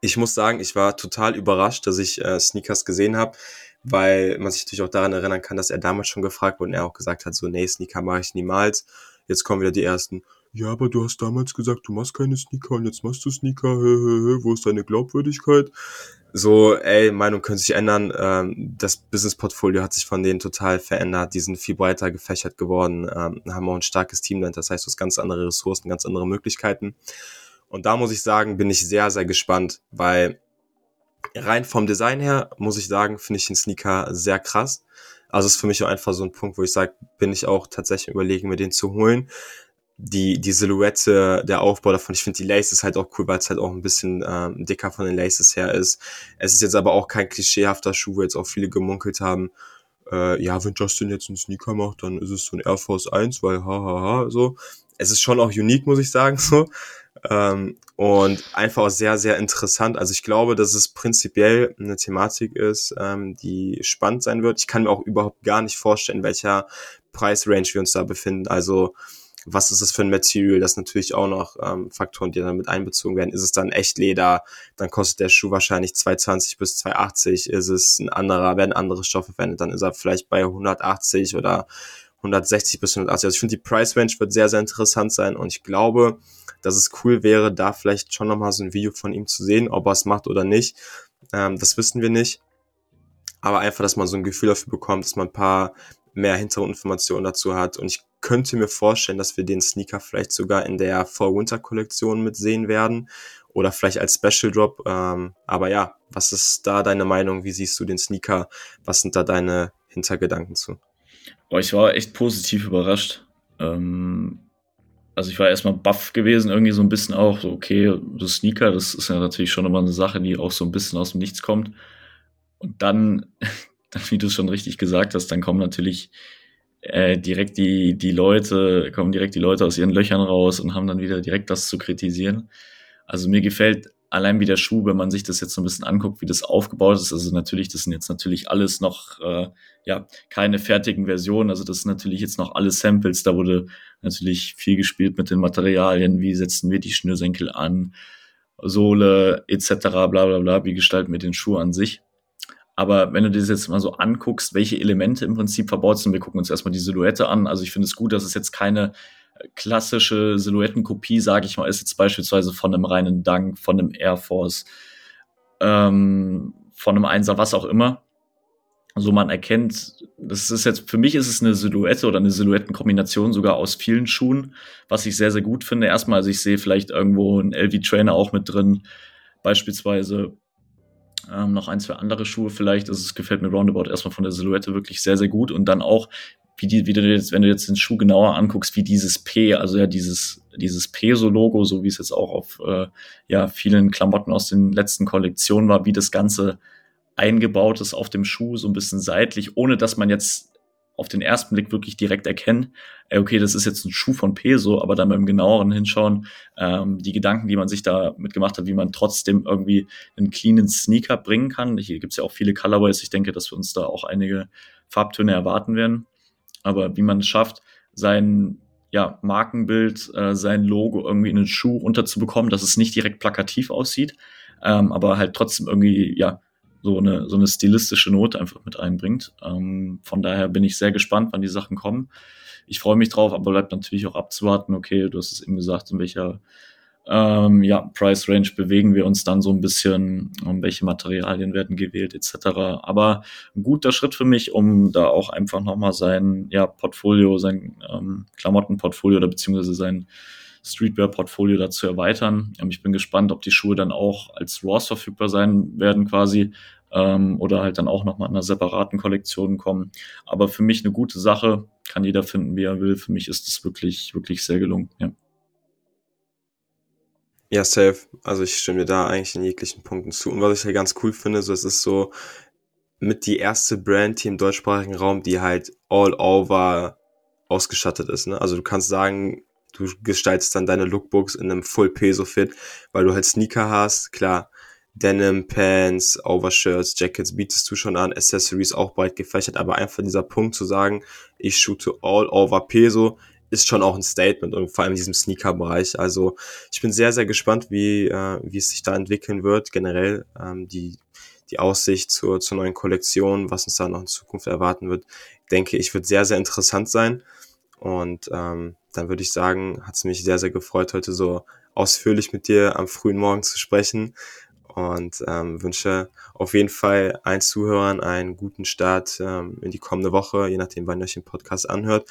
Ich muss sagen, ich war total überrascht, dass ich äh, Sneakers gesehen habe weil man sich natürlich auch daran erinnern kann, dass er damals schon gefragt wurde und er auch gesagt hat, so, nee, Sneaker mache ich niemals. Jetzt kommen wieder die ersten, ja, aber du hast damals gesagt, du machst keine Sneaker und jetzt machst du Sneaker, wo ist deine Glaubwürdigkeit? So, ey, Meinung können sich ändern. Ähm, das Business-Portfolio hat sich von denen total verändert. Die sind viel breiter gefächert geworden, ähm, haben auch ein starkes Team, das heißt, du hast ganz andere Ressourcen, ganz andere Möglichkeiten. Und da muss ich sagen, bin ich sehr, sehr gespannt, weil rein vom Design her, muss ich sagen, finde ich den Sneaker sehr krass. Also ist für mich auch einfach so ein Punkt, wo ich sage, bin ich auch tatsächlich überlegen, mir den zu holen. Die, die Silhouette, der Aufbau davon, ich finde die Laces halt auch cool, weil es halt auch ein bisschen ähm, dicker von den Laces her ist. Es ist jetzt aber auch kein klischeehafter Schuh, wo jetzt auch viele gemunkelt haben, äh, ja, wenn Justin jetzt einen Sneaker macht, dann ist es so ein Air Force 1, weil hahaha, so. Es ist schon auch unique, muss ich sagen, so. Ähm, und einfach sehr, sehr interessant. Also ich glaube, dass es prinzipiell eine Thematik ist, ähm, die spannend sein wird. Ich kann mir auch überhaupt gar nicht vorstellen, welcher Preisrange wir uns da befinden. Also was ist das für ein Material? Das natürlich auch noch ähm, Faktoren, die dann mit einbezogen werden. Ist es dann echt Leder? Dann kostet der Schuh wahrscheinlich 220 bis 280. Ist es ein anderer, werden andere Stoffe verwendet, dann ist er vielleicht bei 180 oder 160 bis 180. Also ich finde, die Price Range wird sehr, sehr interessant sein und ich glaube, dass es cool wäre, da vielleicht schon nochmal so ein Video von ihm zu sehen, ob er es macht oder nicht. Ähm, das wissen wir nicht. Aber einfach, dass man so ein Gefühl dafür bekommt, dass man ein paar mehr Hintergrundinformationen dazu hat. Und ich könnte mir vorstellen, dass wir den Sneaker vielleicht sogar in der Fall-Winter-Kollektion mitsehen werden. Oder vielleicht als Special Drop. Ähm, aber ja, was ist da deine Meinung? Wie siehst du den Sneaker? Was sind da deine Hintergedanken zu?
Boah, ich war echt positiv überrascht. Ähm, also ich war erstmal baff gewesen, irgendwie so ein bisschen auch, so, okay, das Sneaker, das ist ja natürlich schon immer eine Sache, die auch so ein bisschen aus dem Nichts kommt. Und dann, dann wie du es schon richtig gesagt hast, dann kommen natürlich äh, direkt die, die Leute, kommen direkt die Leute aus ihren Löchern raus und haben dann wieder direkt das zu kritisieren. Also mir gefällt allein wie der Schuh, wenn man sich das jetzt so ein bisschen anguckt, wie das aufgebaut ist. Also natürlich, das sind jetzt natürlich alles noch, äh, ja, keine fertigen Versionen. Also das sind natürlich jetzt noch alle Samples. Da wurde natürlich viel gespielt mit den Materialien. Wie setzen wir die Schnürsenkel an? Sohle etc. bla bla bla. Wie gestalten wir den Schuh an sich? Aber wenn du dir das jetzt mal so anguckst, welche Elemente im Prinzip verbaut sind, wir gucken uns erstmal die Silhouette an. Also ich finde es gut, dass es jetzt keine klassische Silhouettenkopie, sage ich mal, ist jetzt beispielsweise von einem reinen Dunk, von einem Air Force, ähm, von einem Einser, was auch immer. So man erkennt, das ist jetzt, für mich ist es eine Silhouette oder eine Silhouettenkombination sogar aus vielen Schuhen, was ich sehr, sehr gut finde. Erstmal, also ich sehe vielleicht irgendwo einen LV Trainer auch mit drin, beispielsweise ähm, noch ein, zwei andere Schuhe vielleicht. Also es gefällt mir roundabout erstmal von der Silhouette wirklich sehr, sehr gut. Und dann auch, wie, die, wie du jetzt, wenn du jetzt den Schuh genauer anguckst, wie dieses P, also ja dieses, dieses Peso-Logo, so wie es jetzt auch auf äh, ja, vielen Klamotten aus den letzten Kollektionen war, wie das Ganze eingebaut ist auf dem Schuh, so ein bisschen seitlich, ohne dass man jetzt auf den ersten Blick wirklich direkt erkennen, äh, okay, das ist jetzt ein Schuh von Peso, aber dann beim genaueren Hinschauen, ähm, die Gedanken, die man sich da mitgemacht hat, wie man trotzdem irgendwie einen cleanen Sneaker bringen kann. Hier gibt's ja auch viele Colorways. Ich denke, dass wir uns da auch einige Farbtöne erwarten werden. Aber wie man es schafft, sein ja, Markenbild, äh, sein Logo irgendwie in den Schuh unterzubekommen, dass es nicht direkt plakativ aussieht, ähm, aber halt trotzdem irgendwie, ja, so eine, so eine stilistische Note einfach mit einbringt. Ähm, von daher bin ich sehr gespannt, wann die Sachen kommen. Ich freue mich drauf, aber bleibt natürlich auch abzuwarten, okay, du hast es eben gesagt, in welcher ähm, ja, Price Range bewegen wir uns dann so ein bisschen, um welche Materialien werden gewählt, etc. Aber ein guter Schritt für mich, um da auch einfach nochmal sein ja, Portfolio, sein ähm, Klamottenportfolio oder beziehungsweise sein Streetwear-Portfolio dazu erweitern. Ähm, ich bin gespannt, ob die Schuhe dann auch als Raws verfügbar sein werden quasi ähm, oder halt dann auch nochmal in einer separaten Kollektion kommen. Aber für mich eine gute Sache, kann jeder finden, wie er will. Für mich ist es wirklich, wirklich sehr gelungen. Ja.
Ja, safe. Also ich stimme dir da eigentlich in jeglichen Punkten zu. Und was ich halt ganz cool finde, so es ist so mit die erste Brand, die im deutschsprachigen Raum, die halt all over ausgestattet ist. Ne? Also du kannst sagen, du gestaltest dann deine Lookbooks in einem Full Peso Fit, weil du halt Sneaker hast, klar, Denim, Pants, Overshirts, Jackets bietest du schon an, Accessories auch breit gefächert, aber einfach dieser Punkt zu sagen, ich shoote all over Peso, ist schon auch ein Statement und vor allem in diesem Sneaker-Bereich. Also ich bin sehr, sehr gespannt, wie, äh, wie es sich da entwickeln wird, generell ähm, die, die Aussicht zur, zur neuen Kollektion, was uns da noch in Zukunft erwarten wird, denke ich, wird sehr, sehr interessant sein. Und ähm, dann würde ich sagen, hat es mich sehr, sehr gefreut, heute so ausführlich mit dir am frühen Morgen zu sprechen und ähm, wünsche auf jeden Fall allen Zuhörern einen guten Start ähm, in die kommende Woche, je nachdem, wann ihr euch den Podcast anhört.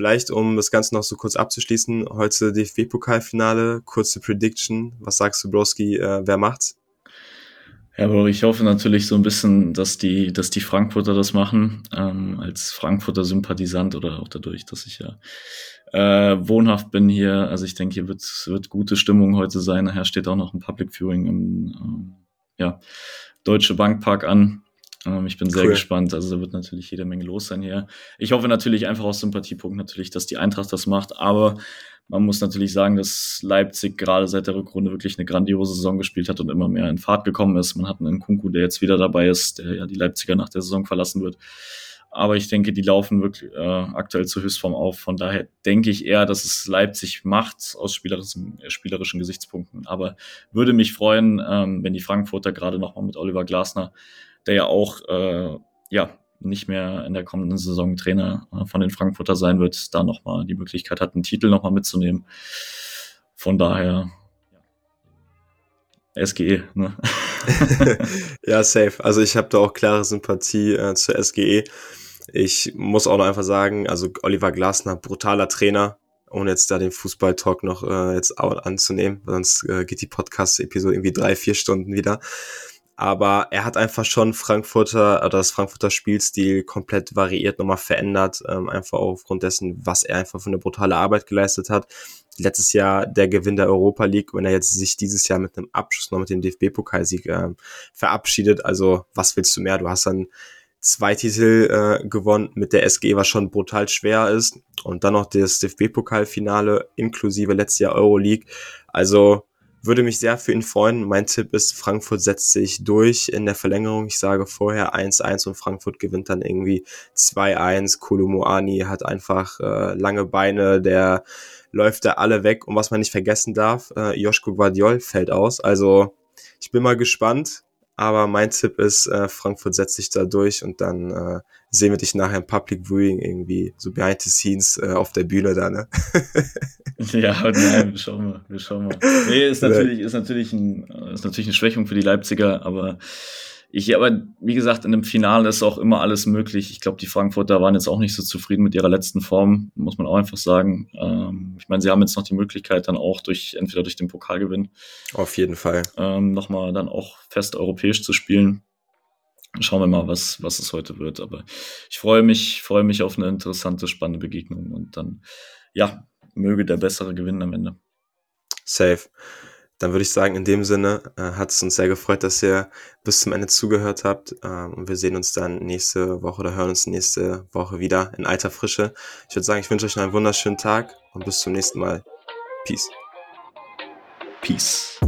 Vielleicht, um das Ganze noch so kurz abzuschließen, heute DFB-Pokalfinale, kurze Prediction. Was sagst du, Broski, äh, wer macht's?
Ja, aber ich hoffe natürlich so ein bisschen, dass die, dass die Frankfurter das machen, ähm, als Frankfurter Sympathisant oder auch dadurch, dass ich ja äh, wohnhaft bin hier. Also ich denke, hier wird, wird gute Stimmung heute sein. Nachher steht auch noch ein Public Viewing im ähm, ja, Deutsche Bankpark an. Ähm, ich bin sehr cool. gespannt. Also da wird natürlich jede Menge los sein hier. Ich hoffe natürlich einfach aus Sympathiepunkt natürlich, dass die Eintracht das macht. Aber man muss natürlich sagen, dass Leipzig gerade seit der Rückrunde wirklich eine grandiose Saison gespielt hat und immer mehr in Fahrt gekommen ist. Man hat einen Kunku, der jetzt wieder dabei ist, der ja die Leipziger nach der Saison verlassen wird. Aber ich denke, die laufen wirklich äh, aktuell zur Höchstform auf. Von daher denke ich eher, dass es Leipzig macht aus spielerischen, spielerischen Gesichtspunkten. Aber würde mich freuen, ähm, wenn die Frankfurter gerade nochmal mit Oliver Glasner, der ja auch äh, ja nicht mehr in der kommenden Saison Trainer äh, von den Frankfurter sein wird, da nochmal die Möglichkeit hat, einen Titel nochmal mitzunehmen. Von daher. SGE, ne?
ja, safe. Also ich habe da auch klare Sympathie äh, zur SGE. Ich muss auch noch einfach sagen, also Oliver Glasner, brutaler Trainer, ohne jetzt da den Fußball-Talk noch äh, jetzt anzunehmen, sonst äh, geht die Podcast-Episode irgendwie drei, vier Stunden wieder aber er hat einfach schon Frankfurter oder das Frankfurter Spielstil komplett variiert, nochmal verändert, ähm, einfach aufgrund dessen, was er einfach für eine brutale Arbeit geleistet hat. Letztes Jahr der Gewinn der Europa League, wenn er jetzt sich dieses Jahr mit einem Abschluss noch mit dem DFB-Pokalsieg ähm, verabschiedet, also was willst du mehr? Du hast dann zwei Titel äh, gewonnen mit der SG, was schon brutal schwer ist. Und dann noch das DFB-Pokalfinale inklusive letztes Jahr Euroleague. Also würde mich sehr für ihn freuen. Mein Tipp ist, Frankfurt setzt sich durch in der Verlängerung. Ich sage vorher 1-1 und Frankfurt gewinnt dann irgendwie 2-1. Kolumuani hat einfach äh, lange Beine, der läuft da alle weg. Und was man nicht vergessen darf, äh, Joschko Guardiol fällt aus. Also ich bin mal gespannt. Aber mein Tipp ist, äh, Frankfurt setzt sich da durch und dann äh, sehen wir dich nachher im Public Viewing irgendwie so behind the scenes äh, auf der Bühne da, ne?
ja, nein, wir schauen mal, wir schauen mal. Nee, ist natürlich, ist natürlich, ein, ist natürlich eine Schwächung für die Leipziger, aber ich, aber wie gesagt, in dem Finale ist auch immer alles möglich. Ich glaube, die Frankfurter waren jetzt auch nicht so zufrieden mit ihrer letzten Form, muss man auch einfach sagen. Ähm, ich meine, sie haben jetzt noch die Möglichkeit, dann auch durch, entweder durch den Pokalgewinn.
Auf jeden Fall.
Ähm, Nochmal dann auch fest europäisch zu spielen. Schauen wir mal, was, was es heute wird. Aber ich freue mich, freue mich auf eine interessante, spannende Begegnung und dann, ja, möge der Bessere gewinnen am Ende.
Safe. Dann würde ich sagen, in dem Sinne äh, hat es uns sehr gefreut, dass ihr bis zum Ende zugehört habt. Ähm, und wir sehen uns dann nächste Woche oder hören uns nächste Woche wieder in alter Frische. Ich würde sagen, ich wünsche euch einen wunderschönen Tag und bis zum nächsten Mal. Peace.
Peace.